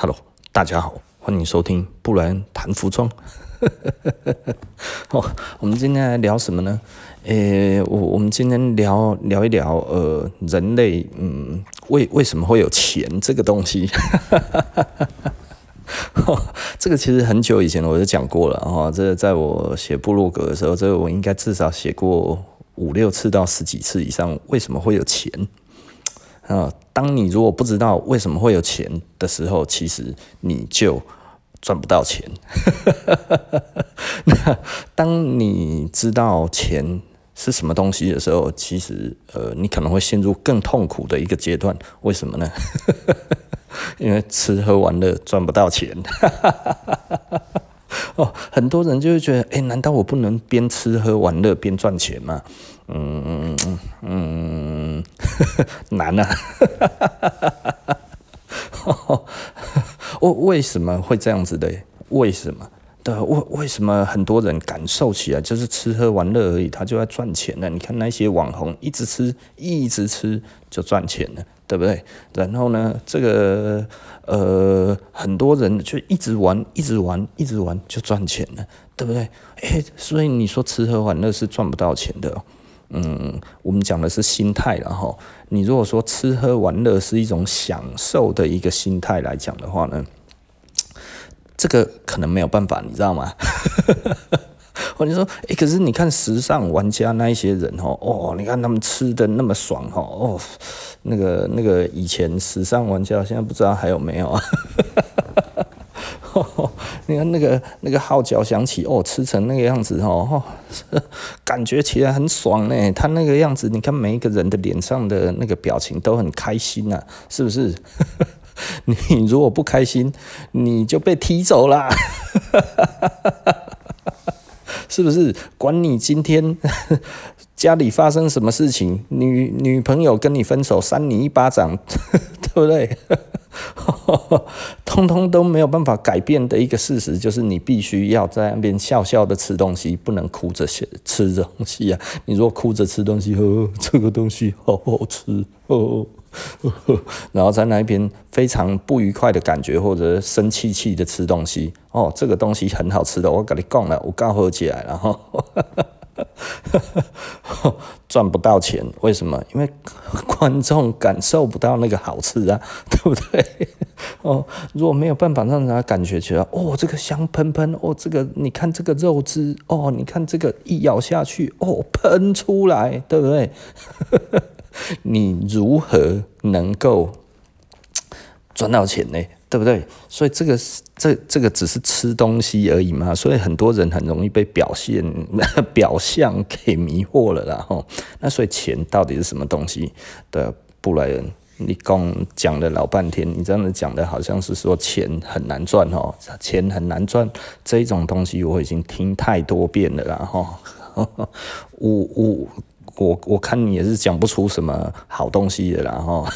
Hello，大家好，欢迎收听布莱恩谈服装。哦，我们今天来聊什么呢？诶，我我们今天聊聊一聊，呃，人类，嗯，为为什么会有钱这个东西？哦，这个其实很久以前我就讲过了哦，这个在我写部落格的时候，这个我应该至少写过五六次到十几次以上。为什么会有钱？啊，当你如果不知道为什么会有钱的时候，其实你就赚不到钱。那当你知道钱是什么东西的时候，其实呃，你可能会陷入更痛苦的一个阶段。为什么呢？因为吃喝玩乐赚不到钱。哦，很多人就会觉得，哎，难道我不能边吃喝玩乐边赚钱吗？嗯嗯嗯嗯嗯，难啊！我为什么会这样子的？为什么？对，为为什么很多人感受起来就是吃喝玩乐而已，他就要赚钱了？你看那些网红一直吃，一直吃就赚钱了，对不对？然后呢，这个呃，很多人就一直玩，一直玩，一直玩就赚钱了，对不对？哎，所以你说吃喝玩乐是赚不到钱的。嗯，我们讲的是心态，然后你如果说吃喝玩乐是一种享受的一个心态来讲的话呢，这个可能没有办法，你知道吗？或者说，诶、可是你看时尚玩家那一些人哦，哦，你看他们吃的那么爽哦，哦，那个那个以前时尚玩家现在不知道还有没有啊？你 看那个那个号角响起哦，吃成那个样子哦，感觉起来很爽呢。他那个样子，你看每一个人的脸上的那个表情都很开心呐，是不是？你如果不开心，你就被踢走了，是不是？管你今天家里发生什么事情，女女朋友跟你分手，扇你一巴掌，对不对？通通都没有办法改变的一个事实，就是你必须要在那边笑笑的吃东西，不能哭着吃吃东西啊！你如果哭着吃东西，哦，这个东西好好吃哦，然后在那边非常不愉快的感觉，或者生气气的吃东西，哦，这个东西很好吃的，我跟你讲了，我刚喝起来，然后。赚不到钱，为什么？因为观众感受不到那个好吃啊，对不对？哦，如果没有办法让人家感觉起来，哦，这个香喷喷，哦，这个你看这个肉汁，哦，你看这个一咬下去，哦，喷出来，对不对？你如何能够赚到钱呢？对不对？所以这个是这这个只是吃东西而已嘛，所以很多人很容易被表现 表象给迷惑了啦吼。那所以钱到底是什么东西？的布莱恩，你刚讲了老半天，你这样子讲的好像是说钱很难赚哦，钱很难赚这一种东西，我已经听太多遍了啦吼。我我我我看你也是讲不出什么好东西的啦吼。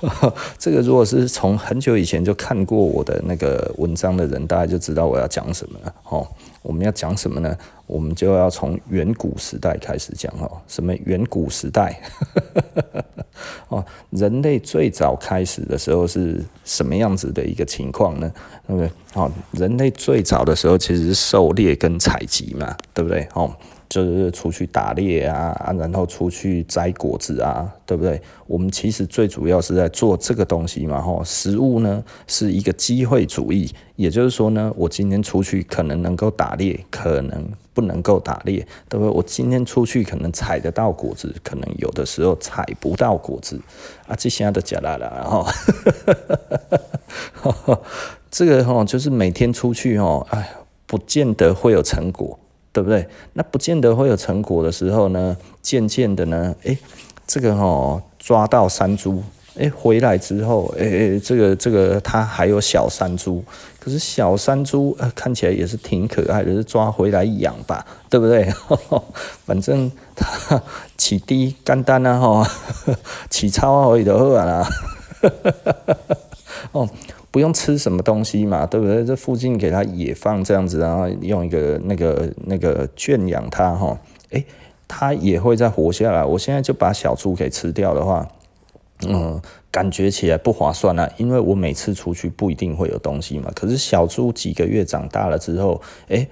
这个如果是从很久以前就看过我的那个文章的人，大家就知道我要讲什么了。哦，我们要讲什么呢？我们就要从远古时代开始讲哦。什么远古时代？哦，人类最早开始的时候是什么样子的一个情况呢？对不对？哦，人类最早的时候其实是狩猎跟采集嘛，对不对？哦。就是出去打猎啊，然后出去摘果子啊，对不对？我们其实最主要是在做这个东西嘛，吼，食物呢是一个机会主义，也就是说呢，我今天出去可能能够打猎，可能不能够打猎，对不对？我今天出去可能采得到果子，可能有的时候采不到果子，啊，这现在都假啦啦，哈，这个哈就是每天出去哦，哎，不见得会有成果。对不对？那不见得会有成果的时候呢，渐渐的呢，诶，这个哦，抓到山猪，诶，回来之后，诶，这个这个它还有小山猪，可是小山猪呃看起来也是挺可爱的，是抓回来养吧，对不对？呵 呵反正它起低简单啊，哈，起超而已就好啦，哦。不用吃什么东西嘛，对不对？这附近给它野放这样子，然后用一个那个那个圈养它哈，诶，它也会再活下来。我现在就把小猪给吃掉的话，嗯，感觉起来不划算啊，因为我每次出去不一定会有东西嘛。可是小猪几个月长大了之后，诶，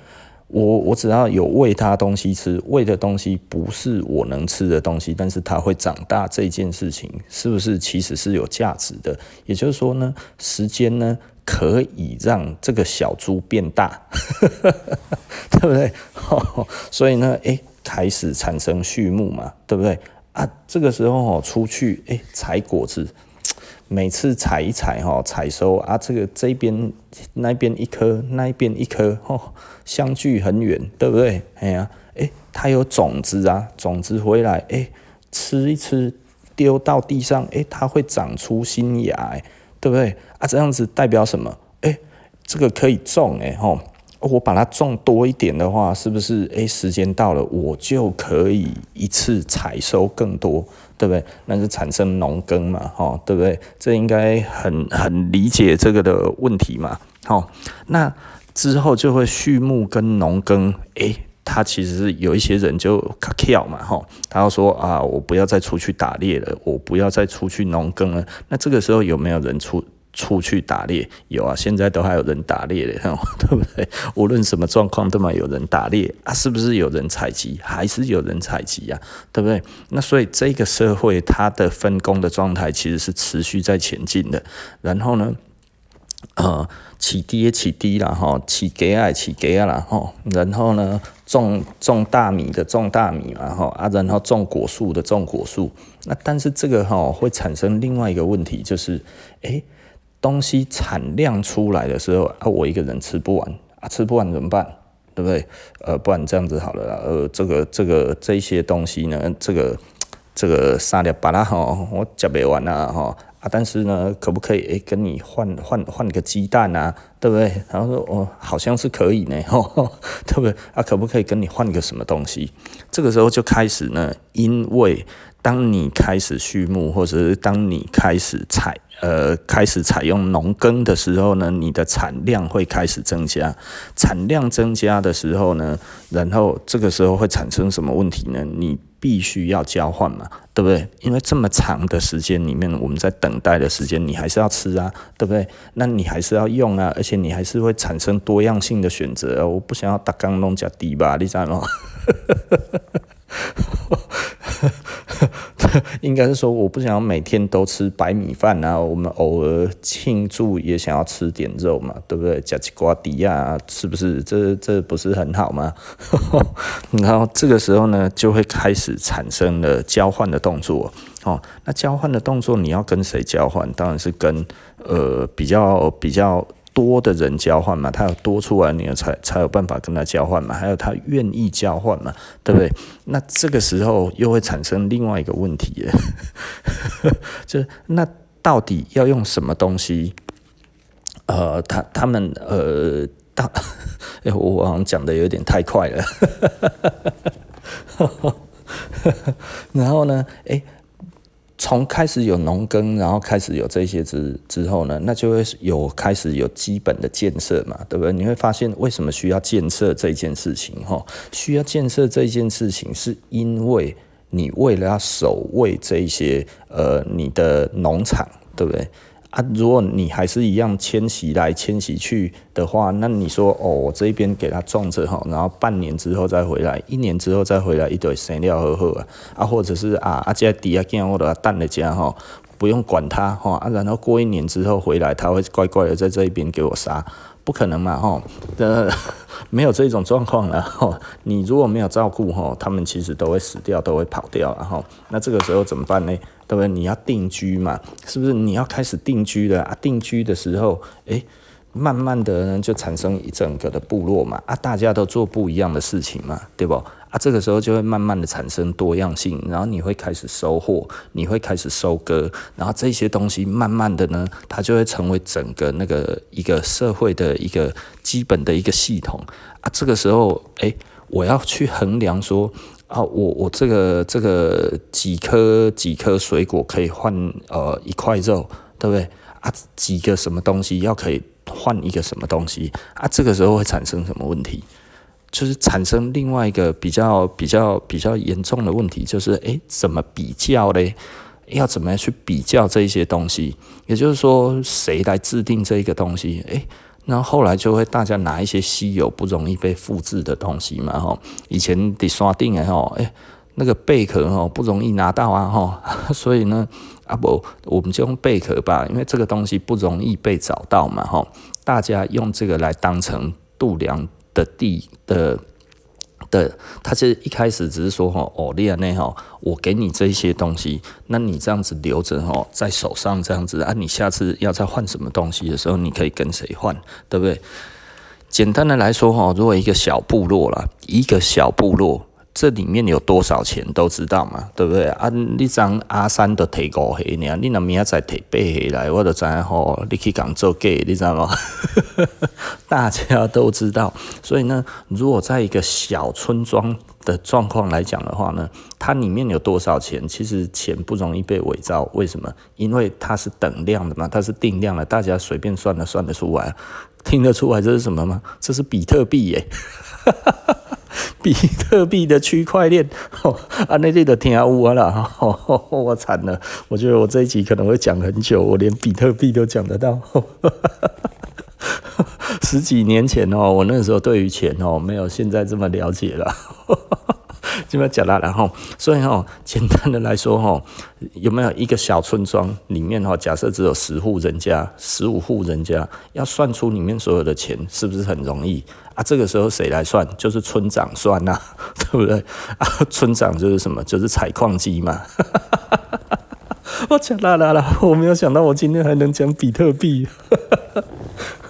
我我只要有喂它东西吃，喂的东西不是我能吃的东西，但是它会长大这件事情，是不是其实是有价值的？也就是说呢，时间呢可以让这个小猪变大，对不对？所以呢，诶，开始产生畜牧嘛，对不对？啊，这个时候哦，出去诶，采果子。每次采一采哈，采收啊，这个这边那边一颗，那边一颗，哦，相距很远，对不对？哎呀，诶，它有种子啊，种子回来，诶，吃一吃，丢到地上，诶，它会长出新芽，对不对？啊，这样子代表什么？诶，这个可以种，诶，吼。我把它种多一点的话，是不是？诶，时间到了，我就可以一次采收更多，对不对？那是产生农耕嘛，哈，对不对？这应该很很理解这个的问题嘛，好，那之后就会畜牧跟农耕，诶，他其实有一些人就卡跳嘛，哈，他要说啊，我不要再出去打猎了，我不要再出去农耕了，那这个时候有没有人出？出去打猎有啊，现在都还有人打猎的，对不对？无论什么状况都嘛有人打猎啊，是不是有人采集？还是有人采集啊，对不对？那所以这个社会它的分工的状态其实是持续在前进的。然后呢，呃，起低起低了哈，起给啊起给啊了哈。然后呢，种种大米的种大米嘛哈啊，然后种果树的种果树。那但是这个哈会产生另外一个问题，就是诶。东西产量出来的时候啊，我一个人吃不完啊，吃不完怎么办？对不对？呃，不然这样子好了啦，呃，这个这个这些东西呢，这个这个三粒巴拉哈，我吃不完啊哈但是呢，可不可以诶、跟你换换换个鸡蛋啊？对不对？然后说哦，好像是可以呢，对不对？啊，可不可以跟你换个什么东西？这个时候就开始呢，因为当你开始畜牧，或者是当你开始采。呃，开始采用农耕的时候呢，你的产量会开始增加。产量增加的时候呢，然后这个时候会产生什么问题呢？你必须要交换嘛，对不对？因为这么长的时间里面，我们在等待的时间，你还是要吃啊，对不对？那你还是要用啊，而且你还是会产生多样性的选择。我不想要打刚弄加低吧，你知道吗？应该是说，我不想要每天都吃白米饭啊。我们偶尔庆祝也想要吃点肉嘛，对不对？加几瓜迪亚，是不是？这这不是很好吗？然后这个时候呢，就会开始产生了交换的动作。哦，那交换的动作你要跟谁交换？当然是跟呃比较比较。多的人交换嘛，他要多出来，你才才有办法跟他交换嘛，还有他愿意交换嘛，对不对？那这个时候又会产生另外一个问题了，就是那到底要用什么东西？呃，他他们呃，大，哎，我好像讲的有点太快了，然后呢，哎。从开始有农耕，然后开始有这些之之后呢，那就会有开始有基本的建设嘛，对不对？你会发现为什么需要建设这件事情？哈，需要建设这件事情，是因为你为了要守卫这些呃你的农场，对不对？啊，如果你还是一样迁徙来迁徙去的话，那你说哦，我这边给他种着哈，然后半年之后再回来，一年之后再回来，一堆生料呵呵啊，啊，或者是啊啊，这底下见我的蛋的家哈，不用管它哈，啊，然后过一年之后回来，它会乖乖的在这一边给我杀，不可能嘛哈，呃，没有这种状况了哈，你如果没有照顾哈，他们其实都会死掉，都会跑掉然后，那这个时候怎么办呢？对不对？你要定居嘛，是不是？你要开始定居了啊？定居的时候，诶，慢慢的呢，就产生一整个的部落嘛，啊，大家都做不一样的事情嘛，对不？啊，这个时候就会慢慢的产生多样性，然后你会开始收获，你会开始收割，然后这些东西慢慢的呢，它就会成为整个那个一个社会的一个基本的一个系统啊。这个时候，诶，我要去衡量说。啊，我我这个这个几颗几颗水果可以换呃一块肉，对不对？啊，几个什么东西要可以换一个什么东西？啊，这个时候会产生什么问题？就是产生另外一个比较比较比较严重的问题，就是诶，怎么比较嘞？要怎么样去比较这一些东西？也就是说，谁来制定这个东西？诶，那后来就会大家拿一些稀有、不容易被复制的东西嘛，吼。以前得刷定诶，吼，诶，那个贝壳吼不容易拿到啊，吼，所以呢，啊不，我们就用贝壳吧，因为这个东西不容易被找到嘛，吼。大家用这个来当成度量的地的。的，他其实一开始只是说哈，哦，利亚内哈，我给你这些东西，那你这样子留着哈，在手上这样子啊，你下次要再换什么东西的时候，你可以跟谁换，对不对？简单的来说哈，如果一个小部落啦，一个小部落。这里面有多少钱都知道嘛，对不对啊？你张阿三都提五黑呢，你那明仔再提八黑来，我就知道吼，你去讲做假，你知道吗？大家都知道，所以呢，如果在一个小村庄的状况来讲的话呢，它里面有多少钱，其实钱不容易被伪造。为什么？因为它是等量的嘛，它是定量的，大家随便算的算得出来，听得出来这是什么吗？这是比特币耶。比特币的区块链，啊，那里的天啊乌啦，我惨了，我觉得我这一集可能会讲很久，我连比特币都讲得到。十几年前哦，我那时候对于钱哦，没有现在这么了解了。这么讲了，然后，所以哈，简单的来说哈，有没有一个小村庄里面哈，假设只有十户人家、十五户人家，要算出里面所有的钱，是不是很容易啊？这个时候谁来算？就是村长算呐，对不对？啊，村长就是什么？就是采矿机嘛。我讲啦啦啦，我没有想到我今天还能讲比特币。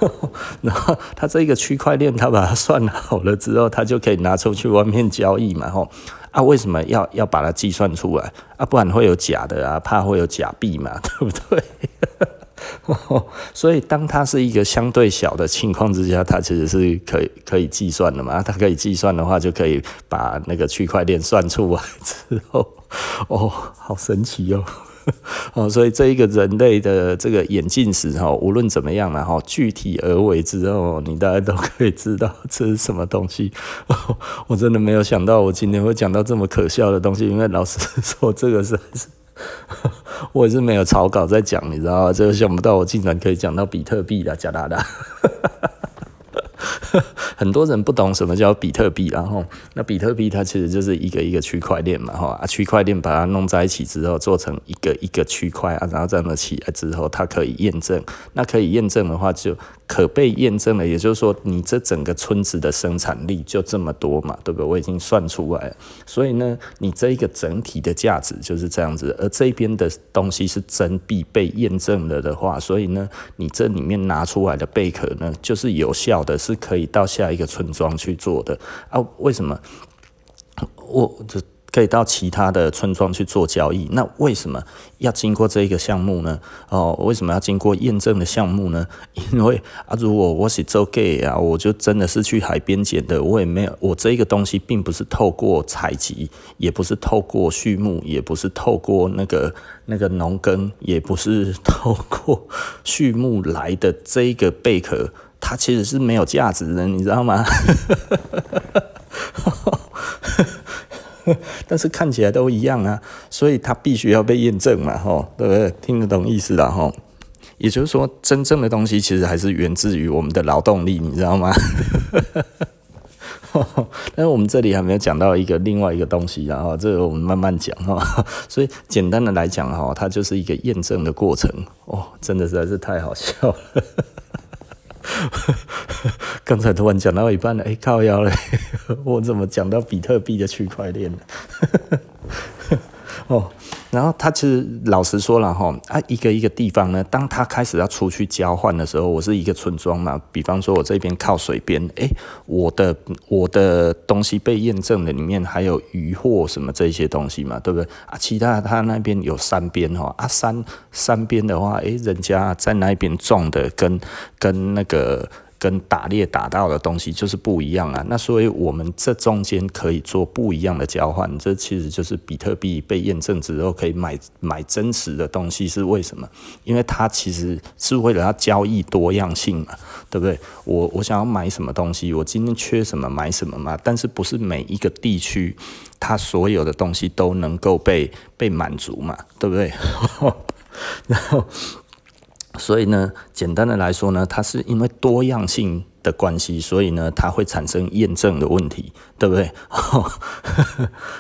然后他这个区块链，他把它算好了之后，他就可以拿出去外面交易嘛，吼啊，为什么要要把它计算出来啊？不然会有假的啊，怕会有假币嘛，对不对？所以当它是一个相对小的情况之下，它其实是可以可以计算的嘛。它可以计算的话，就可以把那个区块链算出来之后，哦，好神奇哦。哦，所以这一个人类的这个演进史哈，无论怎么样然后具体而为之后，你大家都可以知道这是什么东西。我真的没有想到我今天会讲到这么可笑的东西，因为老实 说，这个是我也是没有草稿在讲，你知道吗？这个想不到我竟然可以讲到比特币的，假大大。很多人不懂什么叫比特币，然后那比特币它其实就是一个一个区块链嘛，哈啊区块链把它弄在一起之后，做成一个一个区块啊，然后这样的起来之后，它可以验证。那可以验证的话，就可被验证了，也就是说，你这整个村子的生产力就这么多嘛，对不对？我已经算出来了。所以呢，你这一个整体的价值就是这样子，而这边的东西是真币被验证了的话，所以呢，你这里面拿出来的贝壳呢，就是有效的，是可以到下一个村庄去做的啊？为什么？我这。可以到其他的村庄去做交易，那为什么要经过这一个项目呢？哦，为什么要经过验证的项目呢？因为啊，如果我是做 gay 啊，我就真的是去海边捡的，我也没有，我这个东西并不是透过采集，也不是透过畜牧，也不是透过那个那个农耕，也不是透过畜牧来的这一个贝壳，它其实是没有价值的，你知道吗？但是看起来都一样啊，所以它必须要被验证嘛，吼，对不对？听得懂意思了，吼。也就是说，真正的东西其实还是源自于我们的劳动力，你知道吗？但是我们这里还没有讲到一个另外一个东西，然后这个我们慢慢讲哈。所以简单的来讲哈，它就是一个验证的过程。哦，真的实在是太好笑了。刚才突然讲到一半了，哎、靠腰嘞！我怎么讲到比特币的区块链了？哦，然后他其实老实说了哈，啊，一个一个地方呢，当他开始要出去交换的时候，我是一个村庄嘛，比方说我这边靠水边，哎、我的我的东西被验证了里面还有渔获什么这些东西嘛，对不对？啊，其他他那边有山边哈，啊山山边的话，哎、人家在那边种的跟跟那个。跟打猎打到的东西就是不一样啊。那所以我们这中间可以做不一样的交换，这其实就是比特币被验证之后可以买买真实的东西是为什么？因为它其实是为了要交易多样性嘛，对不对？我我想要买什么东西，我今天缺什么买什么嘛。但是不是每一个地区它所有的东西都能够被被满足嘛，对不对？然后。所以呢，简单的来说呢，它是因为多样性的关系，所以呢，它会产生验证的问题，对不对？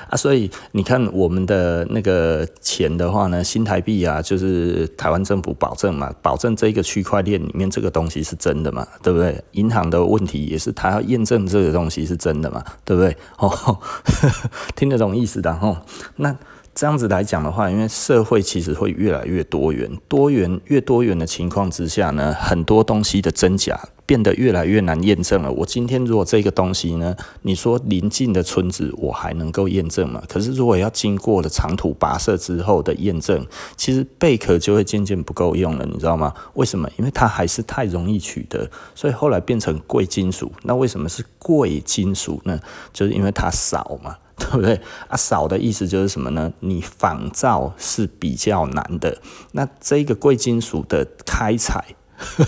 啊，所以你看我们的那个钱的话呢，新台币啊，就是台湾政府保证嘛，保证这个区块链里面这个东西是真的嘛，对不对？银行的问题也是它要验证这个东西是真的嘛，对不对？哦，听得懂意思的哦，那。这样子来讲的话，因为社会其实会越来越多元，多元越多元的情况之下呢，很多东西的真假变得越来越难验证了。我今天如果这个东西呢，你说邻近的村子我还能够验证吗？可是如果要经过了长途跋涉之后的验证，其实贝壳就会渐渐不够用了，你知道吗？为什么？因为它还是太容易取得，所以后来变成贵金属。那为什么是贵金属呢？就是因为它少嘛。对不对啊？少的意思就是什么呢？你仿造是比较难的。那这个贵金属的开采，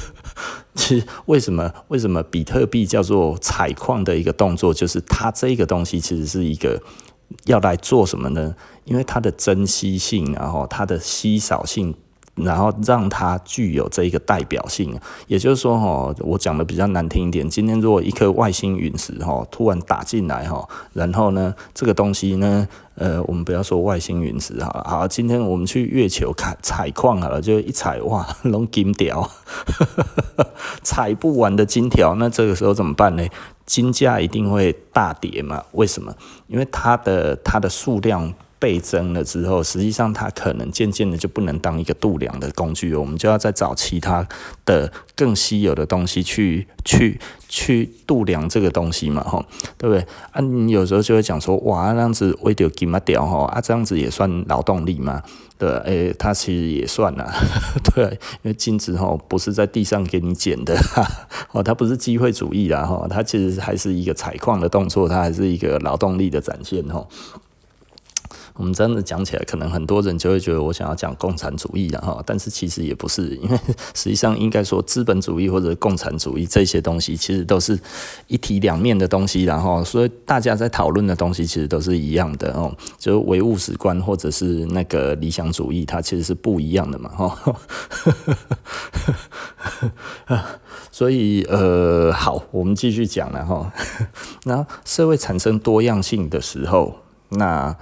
其实为什么为什么比特币叫做采矿的一个动作？就是它这个东西其实是一个要来做什么呢？因为它的珍稀性，然后它的稀少性。然后让它具有这一个代表性，也就是说，哈，我讲的比较难听一点，今天如果一颗外星陨石，哈，突然打进来，哈，然后呢，这个东西呢，呃，我们不要说外星陨石，好了，好，今天我们去月球看采矿好了，就一采，哇，拢金条，采不完的金条，那这个时候怎么办呢？金价一定会大跌嘛？为什么？因为它的它的数量。倍增了之后，实际上它可能渐渐的就不能当一个度量的工具了，我们就要再找其他的更稀有的东西去去去度量这个东西嘛，吼，对不对？啊，你有时候就会讲说，哇，那样子为丢金嘛掉吼，啊，这样子也算劳动力嘛？对，诶、它其实也算啦，对，因为金子吼不是在地上给你捡的，哦，它不是机会主义啦，哈，它其实还是一个采矿的动作，它还是一个劳动力的展现，吼。我们真的讲起来，可能很多人就会觉得我想要讲共产主义了哈，但是其实也不是，因为实际上应该说资本主义或者共产主义这些东西，其实都是一体两面的东西，然后所以大家在讨论的东西其实都是一样的哦，就是唯物史观或者是那个理想主义，它其实是不一样的嘛哈。所以呃，好，我们继续讲了哈。那社会产生多样性的时候，那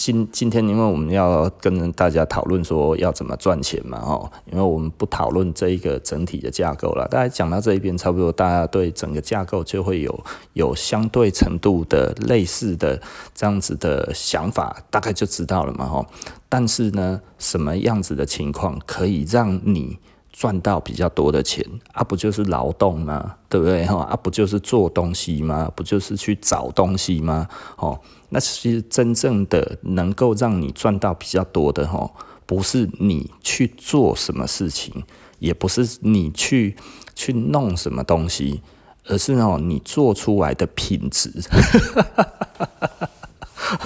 今今天，因为我们要跟大家讨论说要怎么赚钱嘛，哦，因为我们不讨论这一个整体的架构了。大家讲到这一边，差不多大家对整个架构就会有有相对程度的类似的这样子的想法，大概就知道了嘛，哦。但是呢，什么样子的情况可以让你赚到比较多的钱？啊，不就是劳动吗？对不对？哈，啊，不就是做东西吗？不就是去找东西吗？哦。那其实真正的能够让你赚到比较多的哈，不是你去做什么事情，也不是你去去弄什么东西，而是哦你做出来的品质。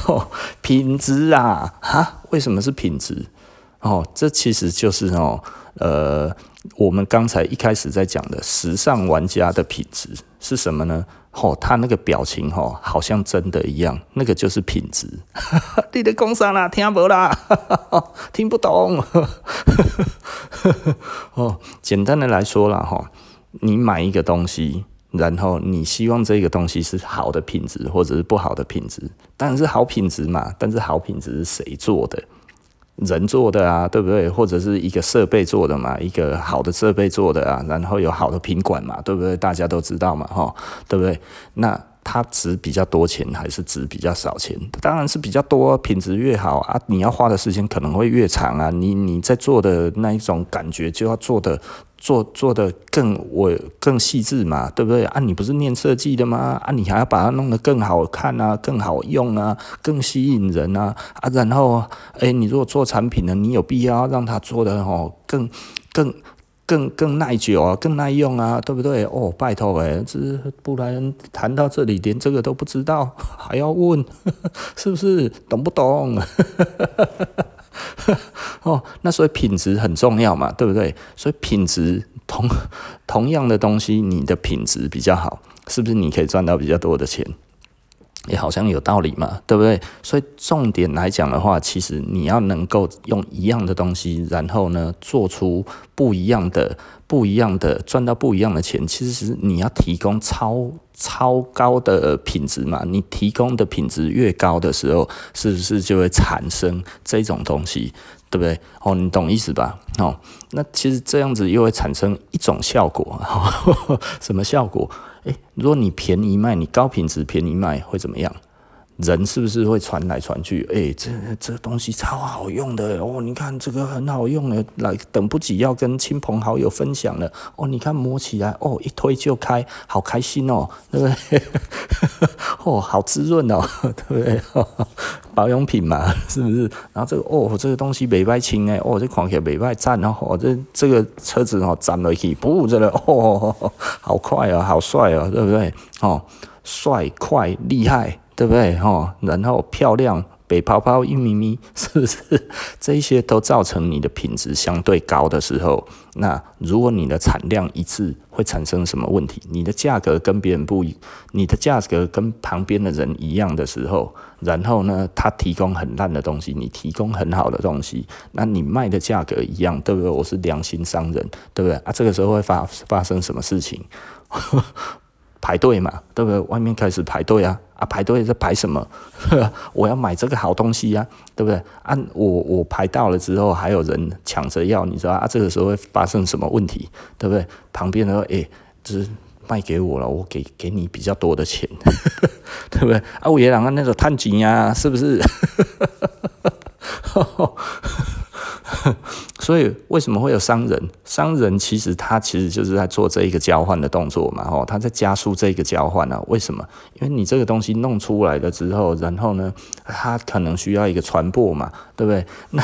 哦，品质啊，哈，为什么是品质？哦，这其实就是哦，呃，我们刚才一开始在讲的时尚玩家的品质是什么呢？哦，他那个表情哦，好像真的一样，那个就是品质。你的工商啦？听不啦？听不懂。哦，简单的来说啦，哈，你买一个东西，然后你希望这个东西是好的品质，或者是不好的品质，当然是好品质嘛。但是好品质是谁做的？人做的啊，对不对？或者是一个设备做的嘛，一个好的设备做的啊，然后有好的品管嘛，对不对？大家都知道嘛，哈，对不对？那它值比较多钱还是值比较少钱？当然是比较多，品质越好啊，你要花的时间可能会越长啊，你你在做的那一种感觉就要做的。做做的更我更细致嘛，对不对啊？你不是念设计的吗？啊，你还要把它弄得更好看啊，更好用啊，更吸引人啊啊！然后，哎，你如果做产品呢，你有必要让它做的哦更更更更耐久啊，更耐用啊，对不对？哦，拜托诶，这不然谈到这里连这个都不知道，还要问，是不是？懂不懂？哦，那所以品质很重要嘛，对不对？所以品质同 同样的东西，你的品质比较好，是不是？你可以赚到比较多的钱。也好像有道理嘛，对不对？所以重点来讲的话，其实你要能够用一样的东西，然后呢，做出不一样的、不一样的，赚到不一样的钱。其实是你要提供超超高的品质嘛。你提供的品质越高的时候，是不是就会产生这种东西？对不对？哦，你懂意思吧？哦，那其实这样子又会产生一种效果，呵呵，什么效果？诶，如果你便宜卖，你高品质便宜卖会怎么样？人是不是会传来传去？诶，这这东西超好用的哦！你看这个很好用的，来等不及要跟亲朋好友分享了哦！你看摸起来哦，一推就开，好开心哦，对不对？哦，好滋润哦，对不对？保养品嘛，是不是？然后这个哦，这个东西袂歹清诶，哦，这看起来袂歹赞哦，这这个车子哦，站了去，不，这个哦，好快哦，好帅哦，对不对？哦，帅快厉害。对不对？哈，然后漂亮，白泡泡一咪咪，是不是？这些都造成你的品质相对高的时候，那如果你的产量一致，会产生什么问题？你的价格跟别人不一，你的价格跟旁边的人一样的时候，然后呢，他提供很烂的东西，你提供很好的东西，那你卖的价格一样，对不对？我是良心商人，对不对？啊，这个时候会发 发生什么事情？排队嘛，对不对？外面开始排队啊。啊，排队在排什么？我要买这个好东西呀，对不对？啊，我我排到了之后，还有人抢着要，你知道啊？这个时候会发生什么问题？对不对？旁边的说，哎，就是卖给我了，我给给你比较多的钱，对不对？啊，我也两个那种探金呀，是不是？所以为什么会有商人？商人其实他其实就是在做这一个交换的动作嘛，吼，他在加速这一个交换啊。为什么？因为你这个东西弄出来了之后，然后呢，他可能需要一个传播嘛，对不对？那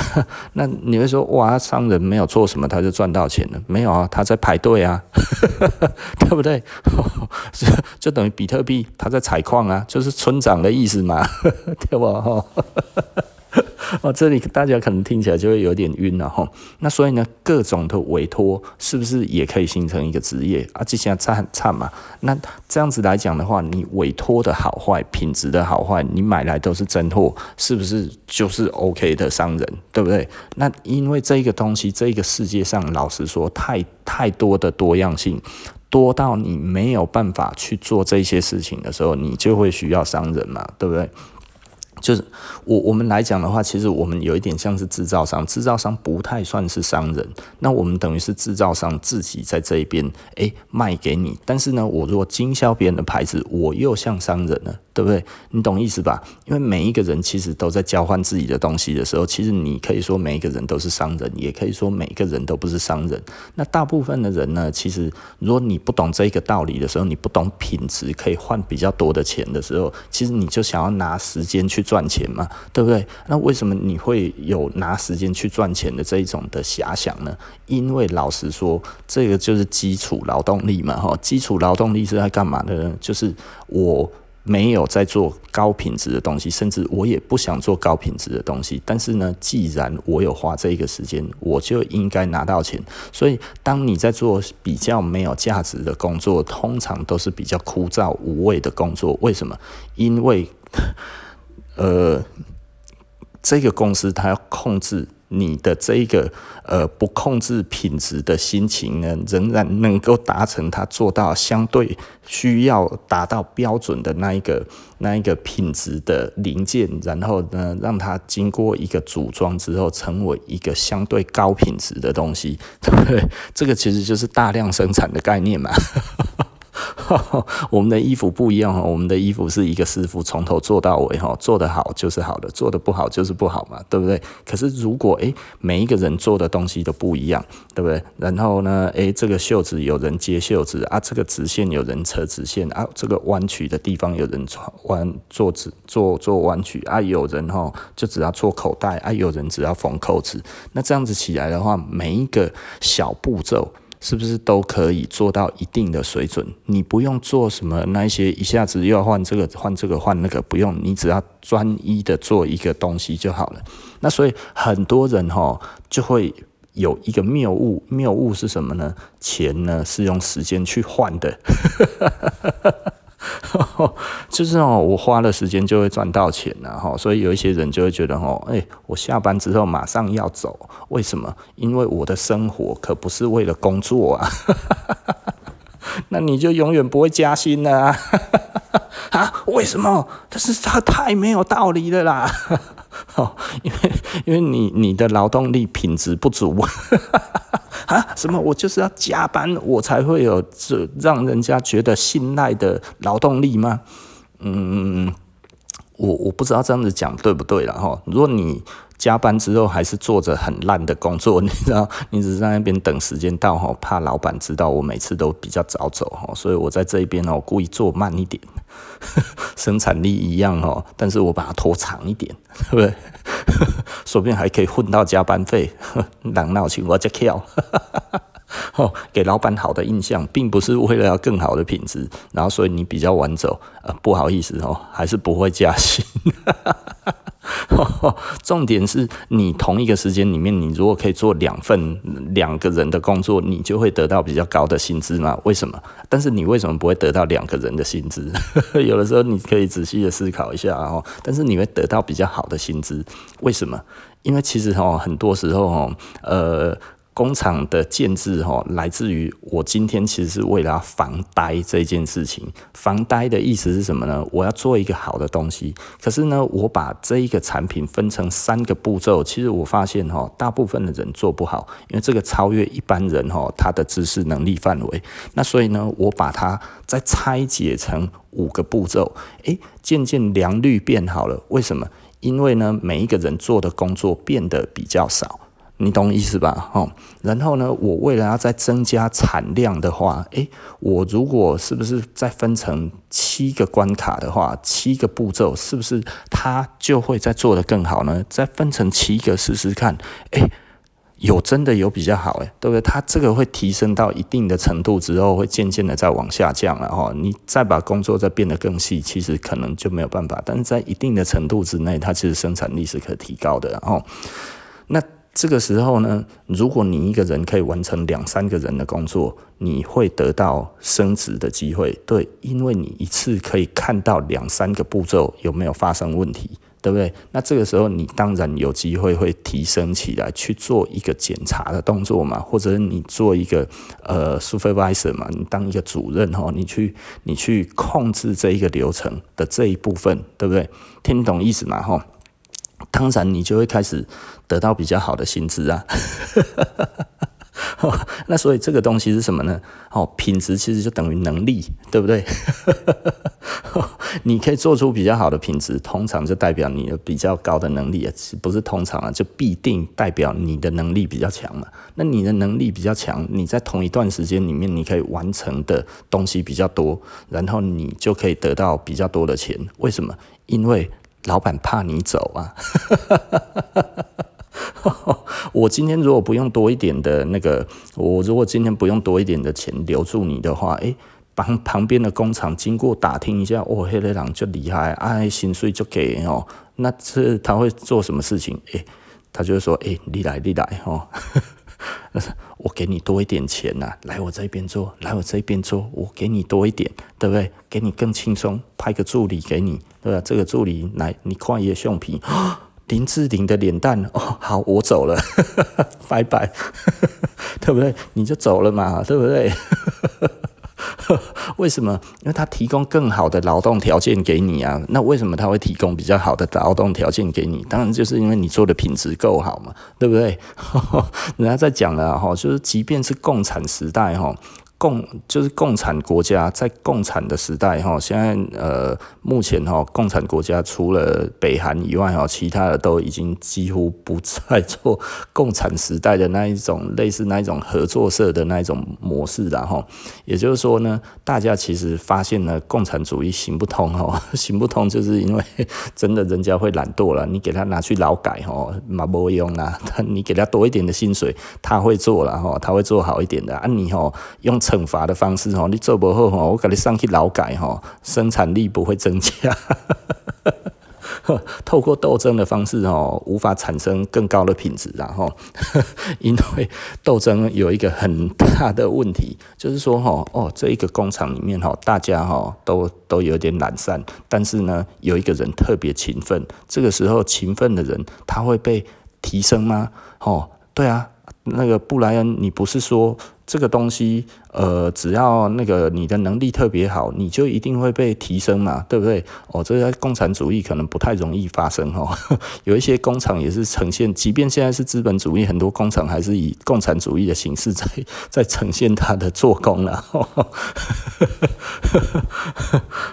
那你会说，哇，商人没有做什么，他就赚到钱了？没有啊，他在排队啊，对不对？就等于比特币，他在采矿啊，就是村长的意思嘛，对吧？哦，哦这里大家可能听起来就会有点晕了哈。那所以呢，各种的委托是不是也可以形成一个职业啊？这现在差很差嘛。那这样子来讲的话，你委托的好坏、品质的好坏，你买来都是真货，是不是就是 OK 的商人？对不对？那因为这个东西，这个世界上，老实说，太太多的多样性，多到你没有办法去做这些事情的时候，你就会需要商人嘛，对不对？就是我我们来讲的话，其实我们有一点像是制造商，制造商不太算是商人。那我们等于是制造商自己在这一边，诶，卖给你。但是呢，我如果经销别人的牌子，我又像商人呢。对不对？你懂意思吧？因为每一个人其实都在交换自己的东西的时候，其实你可以说每一个人都是商人，也可以说每一个人都不是商人。那大部分的人呢，其实如果你不懂这个道理的时候，你不懂品质可以换比较多的钱的时候，其实你就想要拿时间去赚钱嘛，对不对？那为什么你会有拿时间去赚钱的这一种的遐想呢？因为老实说，这个就是基础劳动力嘛，哈，基础劳动力是在干嘛的呢？就是我。没有在做高品质的东西，甚至我也不想做高品质的东西。但是呢，既然我有花这一个时间，我就应该拿到钱。所以，当你在做比较没有价值的工作，通常都是比较枯燥无味的工作。为什么？因为，呃，这个公司它要控制。你的这一个呃不控制品质的心情呢，仍然能够达成它做到相对需要达到标准的那一个那一个品质的零件，然后呢，让它经过一个组装之后，成为一个相对高品质的东西，对不对？这个其实就是大量生产的概念嘛。我们的衣服不一样哈，我们的衣服是一个师傅从头做到尾哈，做得好就是好的，做得不好就是不好嘛，对不对？可是如果诶每一个人做的东西都不一样，对不对？然后呢，诶这个袖子有人接袖子啊，这个直线有人扯直线啊，这个弯曲的地方有人穿弯做直做做弯曲啊，有人哈就只要做口袋啊，有人只要缝扣子，那这样子起来的话，每一个小步骤。是不是都可以做到一定的水准？你不用做什么那些一下子又要换这个换这个换那个，不用，你只要专一的做一个东西就好了。那所以很多人哈就会有一个谬误，谬误是什么呢？钱呢是用时间去换的。就是哦，我花了时间就会赚到钱了哈，所以有一些人就会觉得哦，哎，我下班之后马上要走，为什么？因为我的生活可不是为了工作啊，那你就永远不会加薪了啊？啊？为什么？但是他太没有道理了啦，哦因为因为你你的劳动力品质不足。啊，什么？我就是要加班，我才会有这让人家觉得信赖的劳动力吗？嗯，我我不知道这样子讲对不对了哈。如果你加班之后还是做着很烂的工作，你知道，你只是在那边等时间到哈，怕老板知道我每次都比较早走哈，所以我在这一边哦，故意做慢一点，生产力一样哦，但是我把它拖长一点，对不对？说不定还可以混到加班费，人闹情我就跳，哦，给老板好的印象，并不是为了要更好的品质，然后所以你比较晚走，呃，不好意思哦，还是不会加薪。重点是你同一个时间里面，你如果可以做两份两个人的工作，你就会得到比较高的薪资嘛？为什么？但是你为什么不会得到两个人的薪资？有的时候你可以仔细的思考一下哦。但是你会得到比较好的薪资，为什么？因为其实哦，很多时候哦，呃。工厂的建制哈，来自于我今天其实是为了防呆这件事情。防呆的意思是什么呢？我要做一个好的东西，可是呢，我把这一个产品分成三个步骤，其实我发现哈，大部分的人做不好，因为这个超越一般人哈，他的知识能力范围。那所以呢，我把它再拆解成五个步骤，诶，渐渐良率变好了。为什么？因为呢，每一个人做的工作变得比较少。你懂意思吧？哦，然后呢，我为了要再增加产量的话，诶，我如果是不是再分成七个关卡的话，七个步骤，是不是它就会再做得更好呢？再分成七个试试看，诶，有真的有比较好，诶，对不对？它这个会提升到一定的程度之后，会渐渐的再往下降了哈。你再把工作再变得更细，其实可能就没有办法。但是在一定的程度之内，它其实生产力是可提高的，然后那。这个时候呢，如果你一个人可以完成两三个人的工作，你会得到升职的机会。对，因为你一次可以看到两三个步骤有没有发生问题，对不对？那这个时候你当然有机会会提升起来去做一个检查的动作嘛，或者你做一个呃 supervisor 嘛，你当一个主任哈，你去你去控制这一个流程的这一部分，对不对？听懂意思吗？哈。当然，你就会开始得到比较好的薪资啊。那所以这个东西是什么呢？哦，品质其实就等于能力，对不对？你可以做出比较好的品质，通常就代表你的比较高的能力，不是通常啊，就必定代表你的能力比较强嘛。那你的能力比较强，你在同一段时间里面，你可以完成的东西比较多，然后你就可以得到比较多的钱。为什么？因为老板怕你走啊！我今天如果不用多一点的那个，我如果今天不用多一点的钱留住你的话，诶，旁旁边的工厂经过打听一下，哦，黑雷狼就厉害，哎，薪水就给哦，那这他会做什么事情？诶，他就说，诶，你来，你来，哦。我给你多一点钱呐、啊，来我这边做，来我这边做，我给你多一点，对不对？给你更轻松，派个助理给你，对吧？这个助理来，你看一下橡皮，林志玲的脸蛋，哦，好，我走了，拜拜，对不对？你就走了嘛，对不对？为什么？因为他提供更好的劳动条件给你啊。那为什么他会提供比较好的劳动条件给你？当然就是因为你做的品质够好嘛，对不对？人家在讲了哈，就是即便是共产时代哈，共就是共产国家在共产的时代哈，现在呃目前哈共产国家除了北韩以外哈，其他的都已经几乎不再做 共产时代的那一种类似那一种合作社的那一种模式了哈。也就是说呢，大家其实发现了共产主义行不通哈，行不通就是因为 真的人家会懒惰了，你给他拿去劳改哈，嘛没用啦，他你给他多一点的薪水，他会做了哈，他会做好一点的啊，你哈用。惩罚的方式哦，你做不好哦，我给你上去劳改哈，生产力不会增加。透过斗争的方式哦，无法产生更高的品质，然后 因为斗争有一个很大的问题，就是说哈哦，这一个工厂里面哈，大家哈都都有点懒散，但是呢，有一个人特别勤奋，这个时候勤奋的人他会被提升吗？哦，对啊，那个布莱恩，你不是说？这个东西，呃，只要那个你的能力特别好，你就一定会被提升嘛，对不对？哦，这个共产主义可能不太容易发生哦。有一些工厂也是呈现，即便现在是资本主义，很多工厂还是以共产主义的形式在 在呈现它的做工了。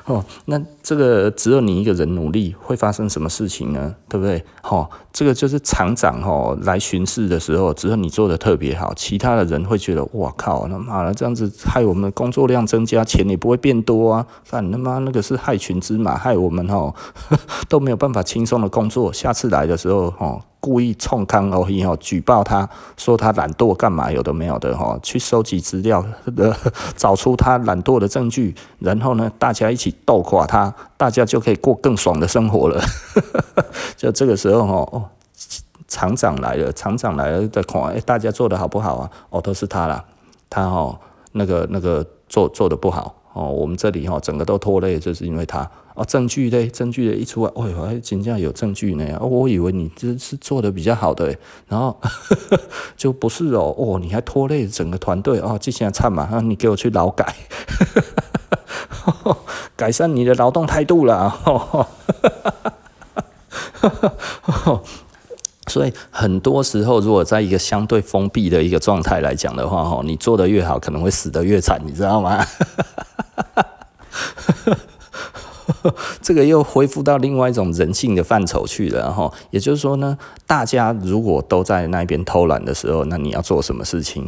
哦，那这个只有你一个人努力，会发生什么事情呢？对不对？哦，这个就是厂长哦来巡视的时候，只有你做的特别好，其他的人会觉得哇。靠，他妈的这这样子害我们的工作量增加，钱也不会变多啊！看他妈那个是害群之马，害我们哦 都没有办法轻松的工作。下次来的时候哦，故意冲康哦，以后举报他说他懒惰干嘛？有的没有的哈，去收集资料，找出他懒惰的证据，然后呢，大家一起斗垮他，大家就可以过更爽的生活了。就这个时候哦，厂长来了，厂长来了再看，哎，大家做的好不好啊？哦，都是他啦。他哦，那个那个做做的不好哦，我们这里哈整个都拖累，就是因为他。哦，证据嘞，证据嘞一出来，哎呦，还真正有证据呢，哦，我以为你这是做的比较好的，然后 就不是哦，哦，你还拖累整个团队哦，这下惨嘛，啊，你给我去劳改呵呵，改善你的劳动态度了，呵呵呵呵所以很多时候，如果在一个相对封闭的一个状态来讲的话，哈，你做的越好，可能会死得越惨，你知道吗？这个又恢复到另外一种人性的范畴去了，哈。也就是说呢，大家如果都在那边偷懒的时候，那你要做什么事情？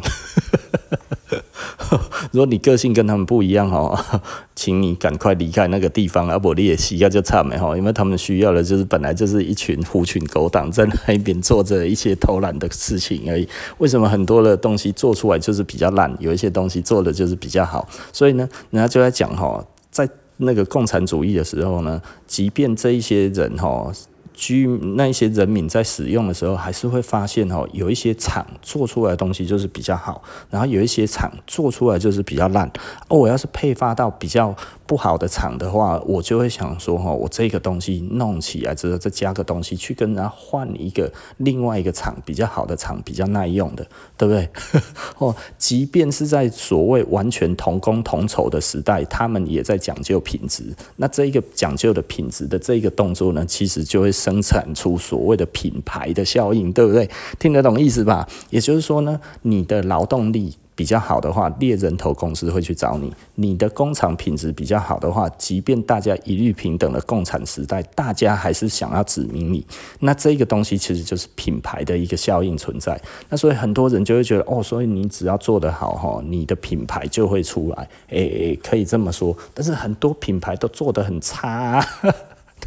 如果你个性跟他们不一样哈，请你赶快离开那个地方，阿伯你也洗个就差没哈，因为他们需要的就是本来就是一群狐群狗党在那边做着一些偷懒的事情而已。为什么很多的东西做出来就是比较烂，有一些东西做的就是比较好？所以呢，人家就在讲哈，在那个共产主义的时候呢，即便这一些人哈。居那一些人民在使用的时候，还是会发现哦，有一些厂做出来的东西就是比较好，然后有一些厂做出来就是比较烂。哦，我要是配发到比较不好的厂的话，我就会想说哈，我这个东西弄起来之后，再加个东西去跟人家换一个另外一个厂比较好的厂，比较耐用的，对不对？哦，即便是在所谓完全同工同酬的时代，他们也在讲究品质。那这一个讲究的品质的这一个动作呢，其实就会。生产出所谓的品牌的效应，对不对？听得懂意思吧？也就是说呢，你的劳动力比较好的话，猎人头公司会去找你；你的工厂品质比较好的话，即便大家一律平等的共产时代，大家还是想要指名你。那这个东西其实就是品牌的一个效应存在。那所以很多人就会觉得，哦，所以你只要做得好哈，你的品牌就会出来。诶诶，可以这么说。但是很多品牌都做得很差。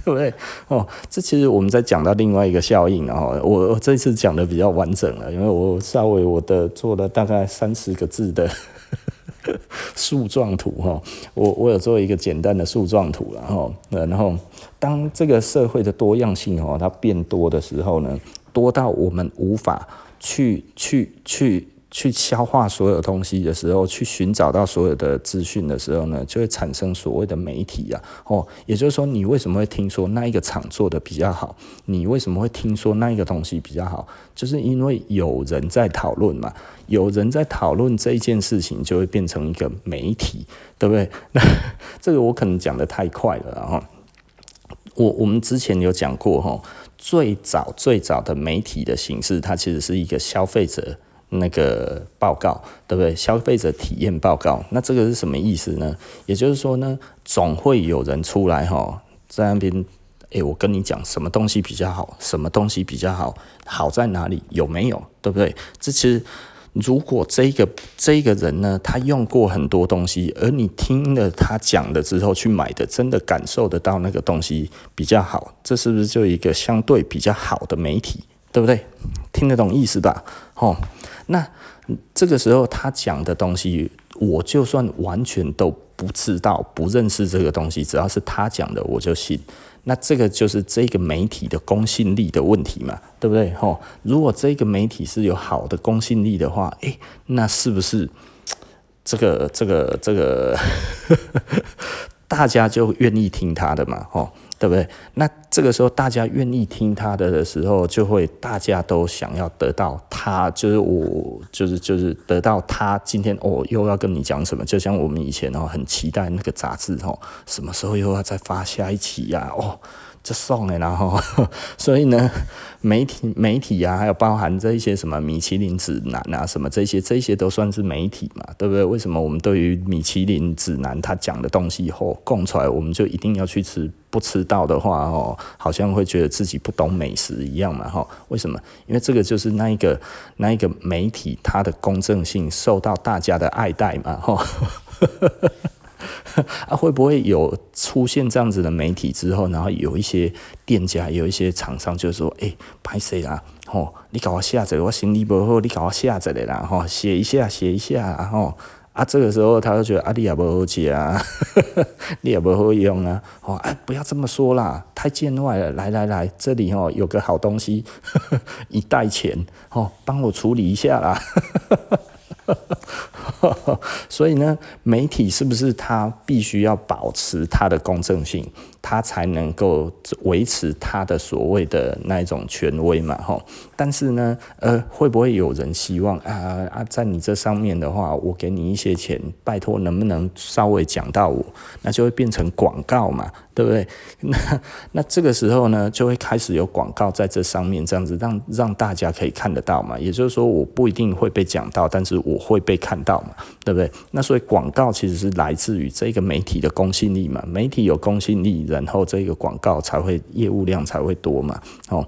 对不对？哦，这其实我们在讲到另外一个效应，然后我我这次讲的比较完整了，因为我稍微我的做了大概三十个字的 树状图哈，我我有做一个简单的树状图，然后然后当这个社会的多样性哦它变多的时候呢，多到我们无法去去去。去消化所有东西的时候，去寻找到所有的资讯的时候呢，就会产生所谓的媒体啊，哦，也就是说，你为什么会听说那一个厂做的比较好？你为什么会听说那一个东西比较好？就是因为有人在讨论嘛，有人在讨论这一件事情，就会变成一个媒体，对不对？那这个我可能讲得太快了哈。我我们之前有讲过哈，最早最早的媒体的形式，它其实是一个消费者。那个报告，对不对？消费者体验报告，那这个是什么意思呢？也就是说呢，总会有人出来哈，在那边，诶，我跟你讲，什么东西比较好，什么东西比较好，好在哪里，有没有，对不对？这其实。如果这个这个人呢，他用过很多东西，而你听了他讲的之后去买的，真的感受得到那个东西比较好，这是不是就一个相对比较好的媒体，对不对？听得懂意思吧？哦，那这个时候他讲的东西，我就算完全都不知道、不认识这个东西，只要是他讲的，我就信。那这个就是这个媒体的公信力的问题嘛，对不对？吼，如果这个媒体是有好的公信力的话，诶，那是不是这个这个这个 大家就愿意听他的嘛？吼。对不对？那这个时候大家愿意听他的的时候，就会大家都想要得到他，就是我，就是就是得到他今天哦，又要跟你讲什么？就像我们以前哦，很期待那个杂志哦，什么时候又要再发下一期呀？哦。这送哎，然后，所以呢，媒体媒体啊，还有包含这一些什么米其林指南啊，什么这些这些都算是媒体嘛，对不对？为什么我们对于米其林指南他讲的东西后供出来，我们就一定要去吃？不吃到的话哦，好像会觉得自己不懂美食一样嘛，哈？为什么？因为这个就是那一个那一个媒体它的公正性受到大家的爱戴嘛，哈。啊，会不会有出现这样子的媒体之后，然后有一些店家、有一些厂商就说：“哎、欸，拍谁啦？吼，你搞我下载，我心里不好，你搞我下载的啦，吼，写一下，写一下，然后啊，这个时候他就觉得啊，你也不好写啊，你也不好用啊，哦，哎，不要这么说啦，太见外了。来来来，这里哦有个好东西，一袋钱，哦，帮我处理一下啦。” 所以呢，媒体是不是它必须要保持它的公正性，它才能够维持它的所谓的那一种权威嘛？吼，但是呢，呃，会不会有人希望啊啊，在你这上面的话，我给你一些钱，拜托能不能稍微讲到我，那就会变成广告嘛？对不对？那那这个时候呢，就会开始有广告在这上面，这样子让让大家可以看得到嘛。也就是说，我不一定会被讲到，但是我会被看到对不对？那所以广告其实是来自于这个媒体的公信力嘛。媒体有公信力，然后这个广告才会业务量才会多嘛。哦。